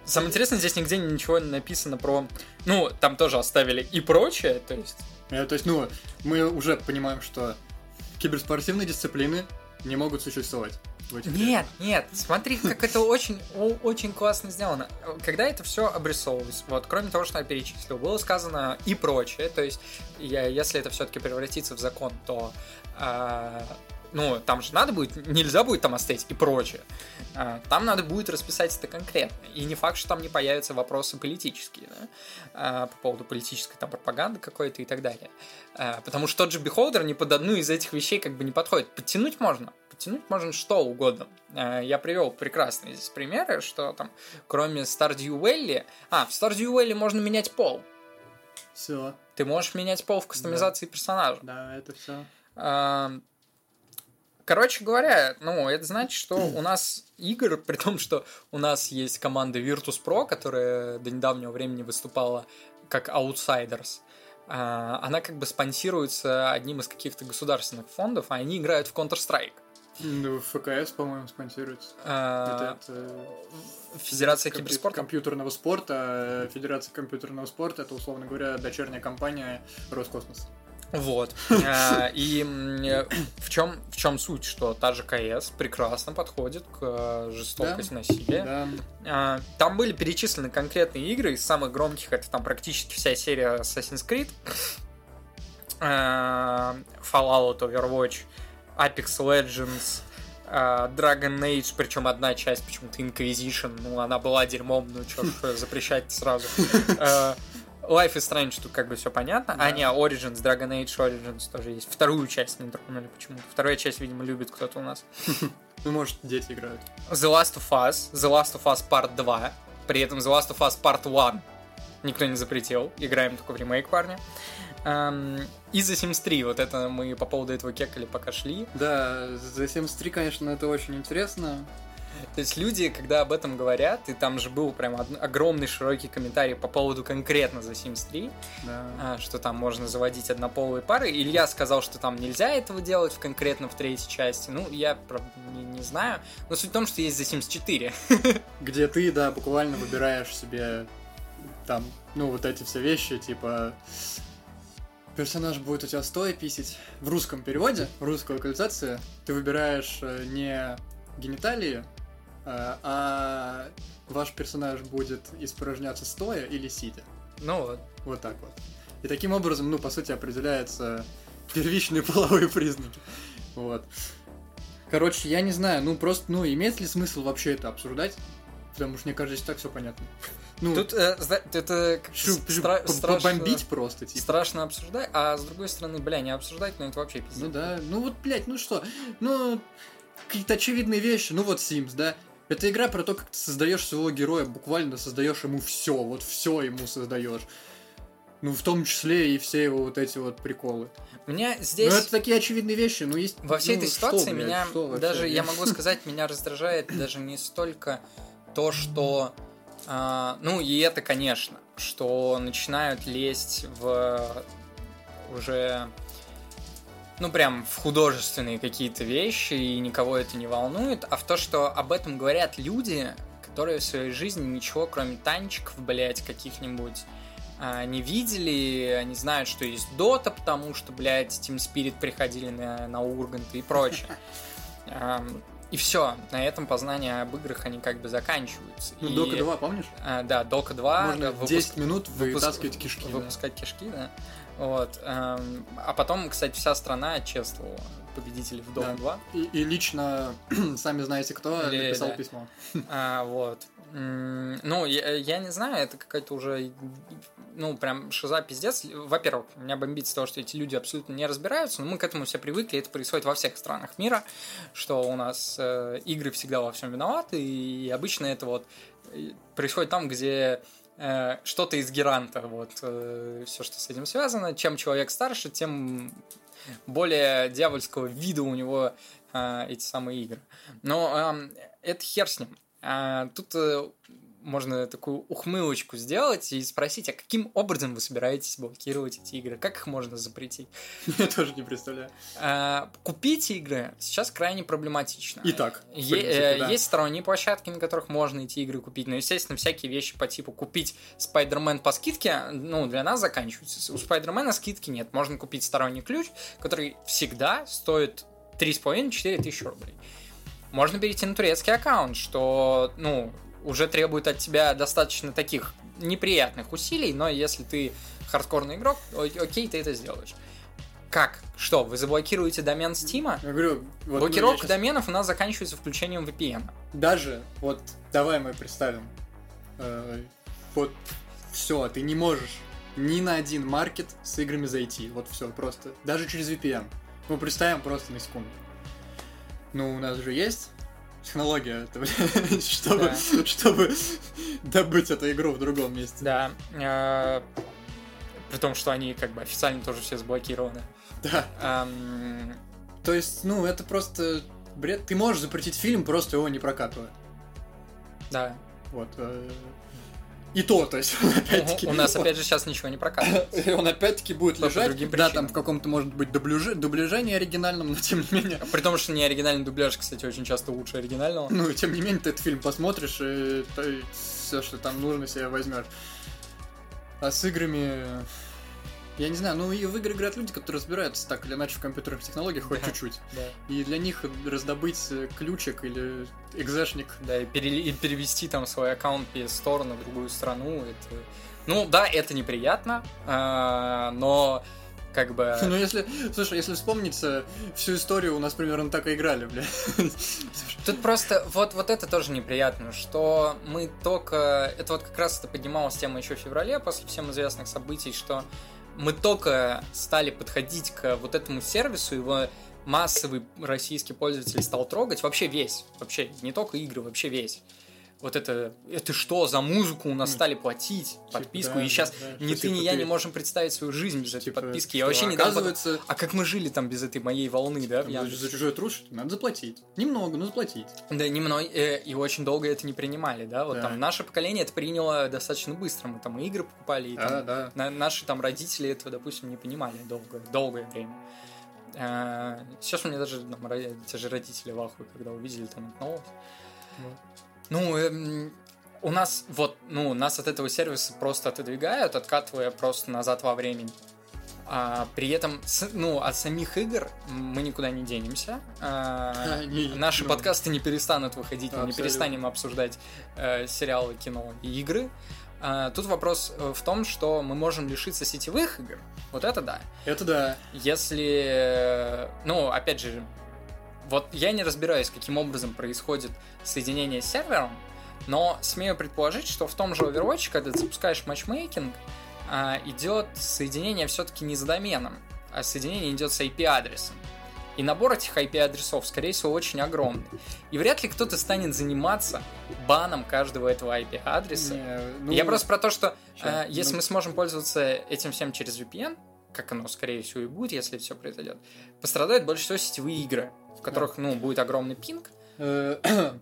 Самое интересное, здесь нигде ничего не написано про... Ну, там тоже оставили и прочее, то есть... э, то есть, ну, мы уже понимаем, что киберспортивные дисциплины не могут существовать. в этих Нет, нет, смотри, как это очень, очень классно сделано. Когда это все обрисовывалось, вот, кроме того, что я перечислил, было сказано и прочее, то есть, я, если это все-таки превратится в закон, то, а, ну, там же надо будет, нельзя будет там оставить и прочее. А, там надо будет расписать это конкретно. И не факт, что там не появятся вопросы политические, да, а, по поводу политической там пропаганды какой-то и так далее. А, потому что тот же Beholder ни под одну из этих вещей как бы не подходит. Подтянуть можно. Подтянуть можно что угодно. Я привел прекрасные здесь примеры, что там, кроме Stardew Valley... А, в Stardew Valley можно менять пол. Все, Ты можешь менять пол в кастомизации персонажа. да, это все. А, Короче говоря, ну, это значит, что у нас игр, при том, что у нас есть команда Virtus.pro, которая до недавнего времени выступала как Outsiders, а, она как бы спонсируется одним из каких-то государственных фондов, а они играют в Counter-Strike. Ну, ФКС, по-моему, спонсируется. А, это, это Федерация компью- киберспорта. компьютерного спорта. э, Федерация компьютерного спорта это, условно говоря, дочерняя компания Роскосмоса. Вот. А, И э, в чем в чем суть, что та же КС прекрасно подходит к э, жестокости насилия. Да. Там были перечислены конкретные игры, из самых громких это там практически вся серия Assassin's Creed, Fallout, Overwatch, Apex Legends, Dragon Age, причем одна часть почему-то Inquisition, ну она была дерьмом, ну ж запрещать сразу. А, Life is Strange, тут как бы все понятно. А, Да. не, Origins, Dragon Age Origins тоже есть. Вторую часть не тронули почему-то. Вторая часть, видимо, любит кто-то у нас. Ну, может, дети играют. The Last of Us, The Last of Us Part 2, при этом The Last of Us Part 1 никто не запретил, играем только в ремейк, парни. Эм, и The Sims 3, вот это мы по поводу этого кекали пока шли. Да, The Sims 3, конечно, это очень интересно. То есть люди, когда об этом говорят, и там же был прям огромный широкий комментарий по поводу конкретно The Sims 3, Да. а, что там можно заводить однополые пары. Илья сказал, что там нельзя этого делать в конкретно в третьей части. Ну, я, правда, не, не знаю. Но суть в том, что есть The Sims 4. Где ты, да, буквально выбираешь себе там, ну, вот эти все вещи, типа персонаж будет у тебя стоя писить. В русском переводе, русской локализации, ты выбираешь э, не гениталии, а ваш персонаж будет испражняться стоя или сидя. Ну вот. Вот так вот. И таким образом, ну, по сути, определяются первичные половые признаки. Вот. Короче, я не знаю, ну просто, ну, имеет ли смысл вообще это обсуждать? Потому что, мне кажется, так все понятно. Ну, Тут э, это как шу- стра- по- страшно- побомбить просто, типа. страшно обсуждать, а с другой стороны, бля, не обсуждать, но это вообще пиздец. Ну да, ну вот, блядь, ну что, ну, какие-то очевидные вещи, ну вот Sims, да, это игра про то, как ты создаешь своего героя, буквально создаешь ему все, вот все ему создаешь. Ну, в том числе и все его вот эти вот приколы. Меня здесь... Ну, это такие очевидные вещи, но есть... Во всей ну, этой что, ситуации блядь, меня что вообще? даже, я могу сказать, меня раздражает даже не столько то, что... а, ну, и это, конечно, что начинают лезть в уже... Ну, прям в художественные какие-то вещи, и никого это не волнует, а в то, что об этом говорят люди, которые в своей жизни ничего, кроме танчиков, блядь, каких-нибудь а, не видели, они знают, что есть Дота, потому что, блядь, Team Spirit приходили на, на Ургант и прочее. И все, на этом познания об играх они как бы заканчиваются. Ну, И, Дока 2, помнишь? а, да, Дока 2. Можно выпуск- 10 минут выпуск- вытаскивать кишки. да. Выпускать кишки, да. Вот. ам, А потом, кстати, вся страна чествовала победителей в Дота Да. 2. И, и лично, сами знаете кто, Или- написал да. письмо. А, вот. Ну, я, я не знаю, это какая-то уже, ну, прям шиза пиздец. Во-первых, меня бомбит с того, что эти люди абсолютно не разбираются, но мы к этому все привыкли, это происходит во всех странах мира, что у нас э, игры всегда во всем виноваты, и обычно это вот э, происходит там, где что-то из геранта, вот, все, что с этим связано. Чем человек старше, тем более дьявольского вида у него э, эти самые игры. Но это хер с ним. А, тут э, можно такую ухмылочку сделать и спросить, а каким образом вы собираетесь блокировать эти игры? Как их можно запретить? Я тоже не представляю. А, купить игры сейчас крайне проблематично. Итак, э. Есть сторонние площадки, на которых можно эти игры купить, но, естественно, всякие вещи по типу купить Spider-Man по скидке, ну, для нас заканчиваются. У Spider-Man скидки нет. Можно купить сторонний ключ, который всегда стоит 3,5-4 тысячи рублей. Можно перейти на турецкий аккаунт, что, ну, уже требует от тебя достаточно таких неприятных усилий, но если ты хардкорный игрок, окей, ты это сделаешь. Как? Что, вы заблокируете домен Стима? Я говорю, вот, ну, Блокировка я щас- доменов у нас заканчивается включением VPN. Даже, вот, давай мы представим, э, вот, все, ты не можешь ни на один маркет с играми зайти, вот все, просто, даже через VPN. Мы представим просто на секунду. Ну, у нас же есть технология, это, блядь, чтобы, чтобы добыть эту игру в другом месте. Да. э, При том, что они как бы официально тоже все заблокированы. Да. Эм, То есть, ну, это просто бред. Ты можешь запретить фильм, просто его не прокатывая. Да. Вот. э, И то, то есть, он опять-таки... У нас опять же сейчас ничего не прокатывает. И он опять-таки будет лежать, да, там в каком-то, может быть, дубляже не оригинальном, но тем не менее. При том, что не оригинальный дубляж, кстати, очень часто лучше оригинального. Ну, тем не менее, ты этот фильм посмотришь, и, все, что там нужно, себе возьмешь. А с играми... Я не знаю, ну и в игры играют люди, которые разбираются так или иначе в компьютерных технологиях хоть Да. чуть-чуть. Да. И для них раздобыть э, ключик или экзешник Да, и, пере- и перевести там свой аккаунт PS Store на другую страну, это... Ну, да, это неприятно, а, но как бы... Ну, если, слушай, если вспомнить э, всю историю, у нас примерно так и играли, бля. Тут просто вот, вот это тоже неприятно, что мы только... Это вот как раз это поднималась тема еще в феврале, после всем известных событий, что мы только стали подходить к вот этому сервису, его массовый российский пользователь стал трогать, вообще весь, вообще не только игры, вообще весь. Вот это, это что за музыку у нас стали платить, подписку, да, и сейчас да, ни ты, ни типа, я ты- не можем представить свою жизнь без этой Типа, подписки. Я вообще не дам Оказывается, А как мы жили там без этой моей волны, да, Яндексе? за, чужой труд надо заплатить. Немного, но заплатить. Да, не мной, э, и очень долго это не принимали, да, вот Да. там наше поколение это приняло достаточно быстро, мы там и игры покупали, и Да, там да. на- наши там родители этого, допустим, не понимали долго, долгое время. Э, Сейчас у меня даже там, те же родители в ахуе, когда увидели там эту новость. Ну, эм, у нас вот, ну, нас от этого сервиса просто отодвигают, откатывая просто назад во времени. А, при этом, с- ну, от самих игр мы никуда не денемся. А, Они, наши ну, подкасты не перестанут выходить, мы не Абсолютно. перестанем обсуждать э, сериалы, кино и игры. А, тут вопрос э, в том, что мы можем лишиться сетевых игр. Вот это да. Это да. Если, э, ну, опять же, вот я не разбираюсь, каким образом происходит соединение с сервером, но смею предположить, что в том же Overwatch, когда ты запускаешь матчмейкинг, а, идет соединение все-таки не с доменом, а соединение идет с IP-адресом. И набор этих IP-адресов, скорее всего, очень огромный. И вряд ли кто-то станет заниматься баном каждого этого IP-адреса. Не, ну, Я просто про то, что э, если ну- мы сможем пользоваться этим всем через VPN, как оно, скорее всего, и будет, если все произойдет, пострадают больше всего сетевые игры, в которых, ну, будет огромный пинг. э,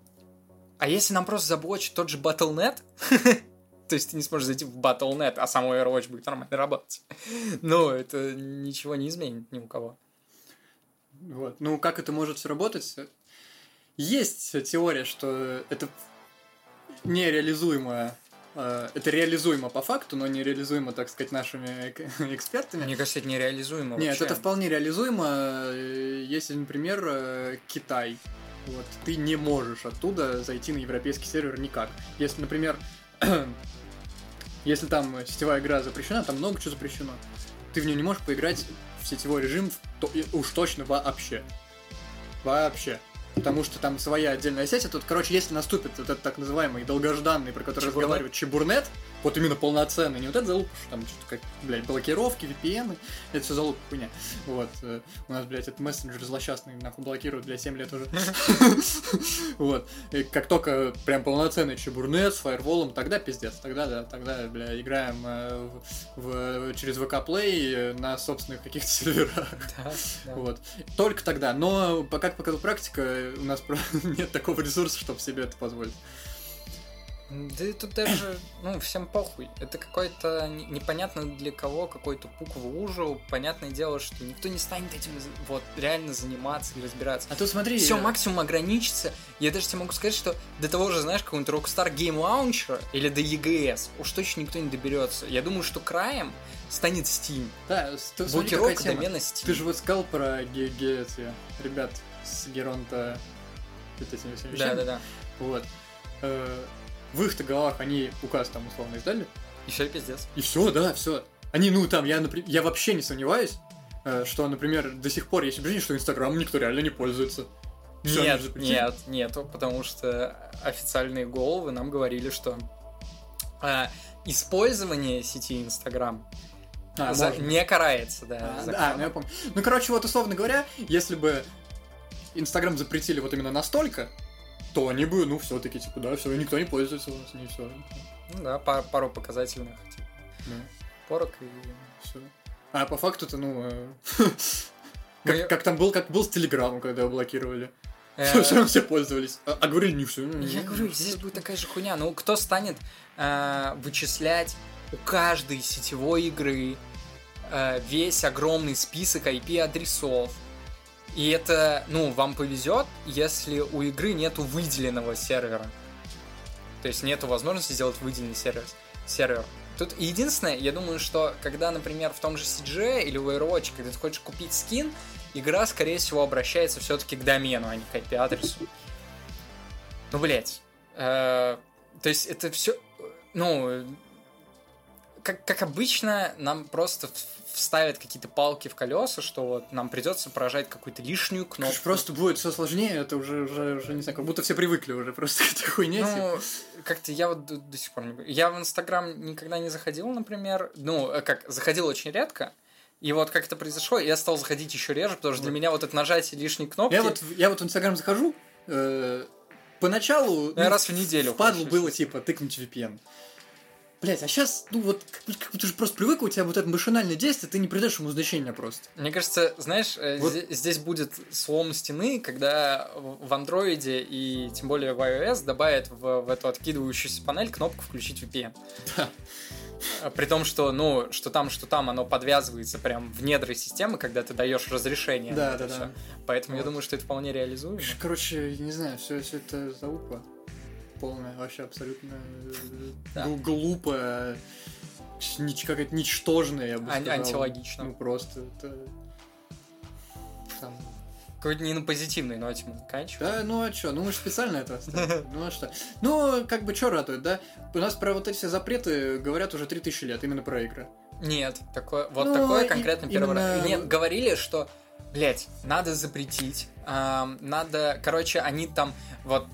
А если нам просто заблочить тот же Battle.net, то есть ты не сможешь зайти в Battle.net, а сам Overwatch будет нормально работать, ну, это ничего не изменит ни у кого. Вот. Ну, как это может все работать? Есть теория, что это нереализуемо. Э, Это реализуемо по факту, но нереализуемо, так сказать, нашими эк- экспертами. Мне кажется, это нереализуемо Нет, вообще. это вполне реализуемо, э, если, например, э, Китай. Вот, ты не можешь оттуда зайти на европейский сервер никак. Если, например, если там сетевая игра запрещена, там много чего запрещено. Ты в нее не можешь поиграть в сетевой режим в то- уж точно вообще. Вообще. Потому что там своя отдельная сеть. А тут, короче, если наступит вот этот так называемый долгожданный, про который Чебурнет? разговаривают, чебурнет, вот именно полноценный, не вот это залупа, что там что-то как, блядь, блокировки, VPN, это все залупа хуйня. Вот. э, У нас, блядь, этот мессенджер злосчастный нахуй блокируют, для 7 лет уже. Вот. И как только прям полноценный чебурнет с фаерволом, тогда пиздец. Тогда, да, тогда, бля, играем э, в, через VK Play на собственных каких-то серверах. Вот. Только тогда. Но, как показала практика, у нас нет такого ресурса, чтобы себе это позволить. Да и тут даже, ну, всем похуй. Это какой-то не- непонятно для кого, какой-то пук в лужу. Понятное дело, что никто не станет этим вот реально заниматься и разбираться. А тут смотри... Все э, максимум ограничится. Я даже тебе могу сказать, что до того же, знаешь, какого-нибудь Rockstar Game Launcher или до EGS уж точно никто не доберется. Я думаю, что краем станет Steam. Да, тут Блокировка домена Steam. Ты же вот сказал про ге- эти ребят с Геронта Да, да, да. Вот. Э, В их-то головах они указ там условно издали. И все пиздец. И все, да, все. Они, ну там, я, напри- я вообще не сомневаюсь, э, что, например, до сих пор есть убеждение, что Инстаграм никто реально не пользуется. Всё, нет, нет, нету, потому что официальные головы нам говорили, что а, использование сети Инстаграм А, за- можно. не карается, да. А, законом. да, ну я помню. Ну, короче, вот условно говоря, если бы Инстаграм запретили вот именно настолько, то они бы, ну, все-таки, типа, да, все, никто не пользуется у нас, не все. Ну да, пар- пару показательных типа, порок и... все. А по факту-то, ну, э, Ну, как, там был, как был с Телеграмом, когда его блокировали. Э, Все, равно все пользовались. А, а говорили, не все. Я говорю, здесь будет такая же хуйня. Ну, кто станет э, вычислять у каждой сетевой игры э, весь огромный список IP-адресов? И это, ну, вам повезет, если у игры нету выделенного сервера. То есть нету возможности сделать выделенный сервер. сервер. Тут единственное, я думаю, что когда, например, в том же CG или в Overwatch, когда ты хочешь купить скин, игра, скорее всего, обращается все-таки к домену, а не к IP-адресу. Ну, блять. то есть это все, ну, как, как обычно, нам просто вставят какие-то палки в колеса, что вот нам придется поражать какую-то лишнюю Это кнопку. ж просто будет все сложнее, это уже, уже, уже, не знаю, как будто все привыкли уже просто к этой хуйне. типа. Ну, как-то я вот до, до сих пор не... Я в Инстаграм никогда не заходил, например. Ну, э, как, заходил очень редко. И вот как это произошло, я стал заходить еще реже, потому что для меня вот это нажатие лишней кнопки... Я вот, я вот в Инстаграм захожу, э, поначалу ну, раз в неделю хочу, было, типа, тыкнуть VPN. Блять, а сейчас, ну вот, как, будто- как будто ты же просто привык, у тебя вот это машинальное действие, ты не придаешь ему значения просто. Мне кажется, знаешь, э, Вот. здесь будет слом стены, когда в андроиде и тем более в iOS добавят в, в эту откидывающуюся панель кнопку «Включить VPN». Да. А При том, что, ну, что там, что там, оно подвязывается прям в недры системы, когда ты даешь разрешение. на Да, это да, да. Поэтому я Вот. думаю, что это вполне реализуемо. Короче, я не знаю, все, все это залупа. Полная, вообще абсолютно Да. гл- глупая, какая-то ничтожная, я бы Ан- сказал. антилогично. Ну просто это... Там... Какой-то не на позитивной ноте мы заканчиваем. Да, ну а чё, ну мы же специально это оставили. Ну а что? Ну, как бы чё радует, да? У нас про вот эти все запреты говорят уже 3000 лет, именно про игры. Нет, такое, вот Ну, такое и- конкретно первый раз. именно- Нет, говорили, что, блядь, надо запретить, ам, надо, короче, они там, вот,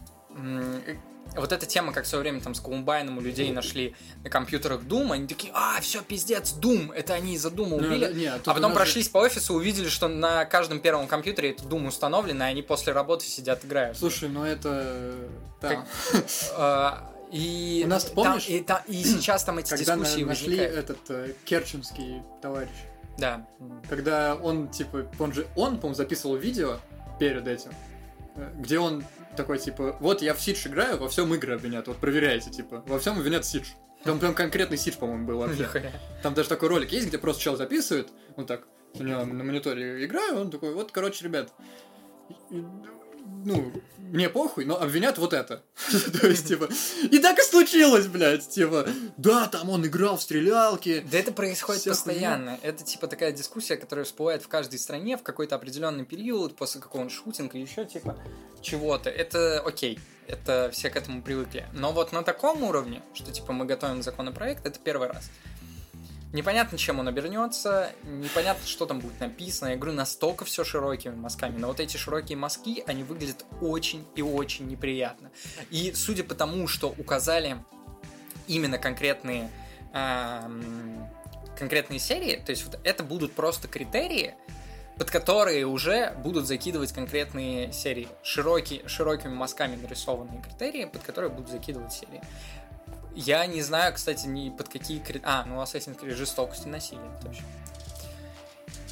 вот эта тема, как в свое время там с Колумбайном у людей нашли на компьютерах Doom, они такие, а, все, пиздец, Doom, это они из-за Doom Ну, убили. не, тут А у потом нас же- прошлись по офису, увидели, что на каждом первом компьютере этот Doom установлен, и они после работы сидят играют. Слушай, ну это... Да. А, И, У нас, там- помнишь, и, та- и сейчас там эти Когда дискуссии нашли возникают. этот э, керченский товарищ, Да. когда он, типа, он же, он, по-моему, записывал видео перед этим, э, где он такой, типа, вот я в Сидж играю, во всем игры обвинят, вот проверяйте, типа, во всем обвинят Сидж. Там прям конкретный Сидж, по-моему, был вообще. Там даже такой ролик есть, где просто чел записывает, он так, у него на мониторе играю, он такой, вот, короче, ребят, ну, мне похуй, но обвинят вот это. То есть, типа, и так и случилось, блядь, типа, да, там он играл в стрелялки, Да это происходит постоянно. Это типа такая дискуссия, которая всплывает в каждой стране в какой-то определенный период, после какого-нибудь шутинга, еще типа чего-то. Это окей. Это все к этому привыкли. Но вот на таком уровне, что типа мы готовим законопроект, это первый раз. Непонятно, чем он обернется, непонятно, что там будет написано. Я говорю, настолько все широкими мазками. Но вот эти широкие мазки, они выглядят очень и очень неприятно. И судя по тому, что указали именно конкретные ам, конкретные серии, то есть вот это будут просто критерии, под которые уже будут закидывать конкретные серии. Широкие, широкими мазками нарисованные критерии, под которые будут закидывать серии. Я не знаю, кстати, ни под какие критерии... А, ну Assassin's Creed жестокость и насилие, точно.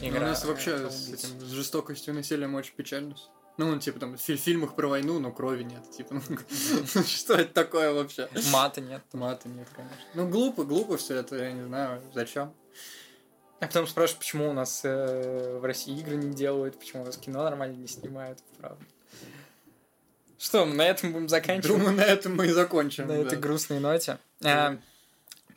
Ну, у нас вообще с, этим, с жестокостью и насилием очень печально. Ну, типа там в фи- фильмах про войну, но крови нет. Типа, ну, что это такое вообще? Мата нет. Мата нет, конечно. Ну, глупо, глупо все это, я не знаю, зачем. А потом спрашивают, почему у нас э, в России игры не делают, почему у нас кино нормально не снимают, правда. Что, мы на этом будем заканчивать? Думаю, на этом мы и закончим. на да. этой грустной ноте. Да. Э,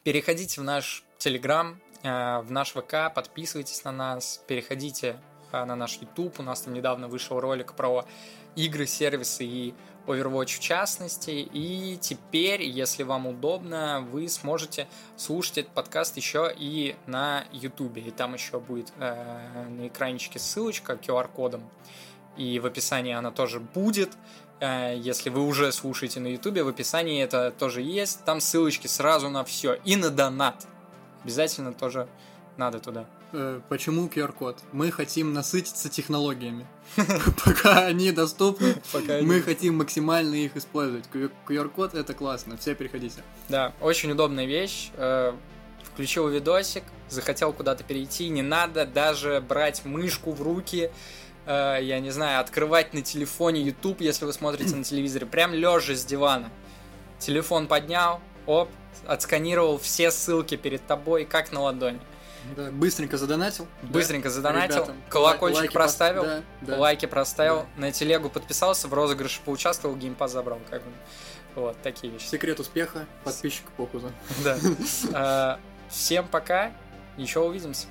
Переходите в наш Телеграм, э, в наш ВК, подписывайтесь на нас, переходите э, на наш YouTube. У нас там недавно вышел ролик про игры, сервисы и Overwatch в частности. И теперь, если вам удобно, вы сможете слушать этот подкаст еще и на YouTube. И там еще будет э, на экранчике ссылочка QR-кодом. И в описании она тоже будет. Э, Если вы уже слушаете на YouTube, в описании это тоже есть. Там ссылочки сразу на все. И на донат. Обязательно тоже надо туда. Э, Почему QR-код? Мы хотим насытиться технологиями. Пока они доступны, мы хотим максимально их использовать. QR-код это классно, все переходите. Да, очень удобная вещь. Э, Включил видосик, захотел куда-то перейти, не надо даже брать мышку в руки, э, я не знаю, открывать на телефоне YouTube, если вы смотрите на телевизоре, прям лежа с дивана. Телефон поднял, оп, отсканировал все ссылки перед тобой, как на ладони. Да, быстренько задонатил. Быстренько да, задонатил, ребятам. колокольчик Лайки проставил, да, да. лайки проставил, на телегу подписался, в розыгрыше поучаствовал, геймпад забрал, как бы. Вот, такие вещи. Секрет успеха подписчика Похуза. Да. Э, Всем пока, еще увидимся.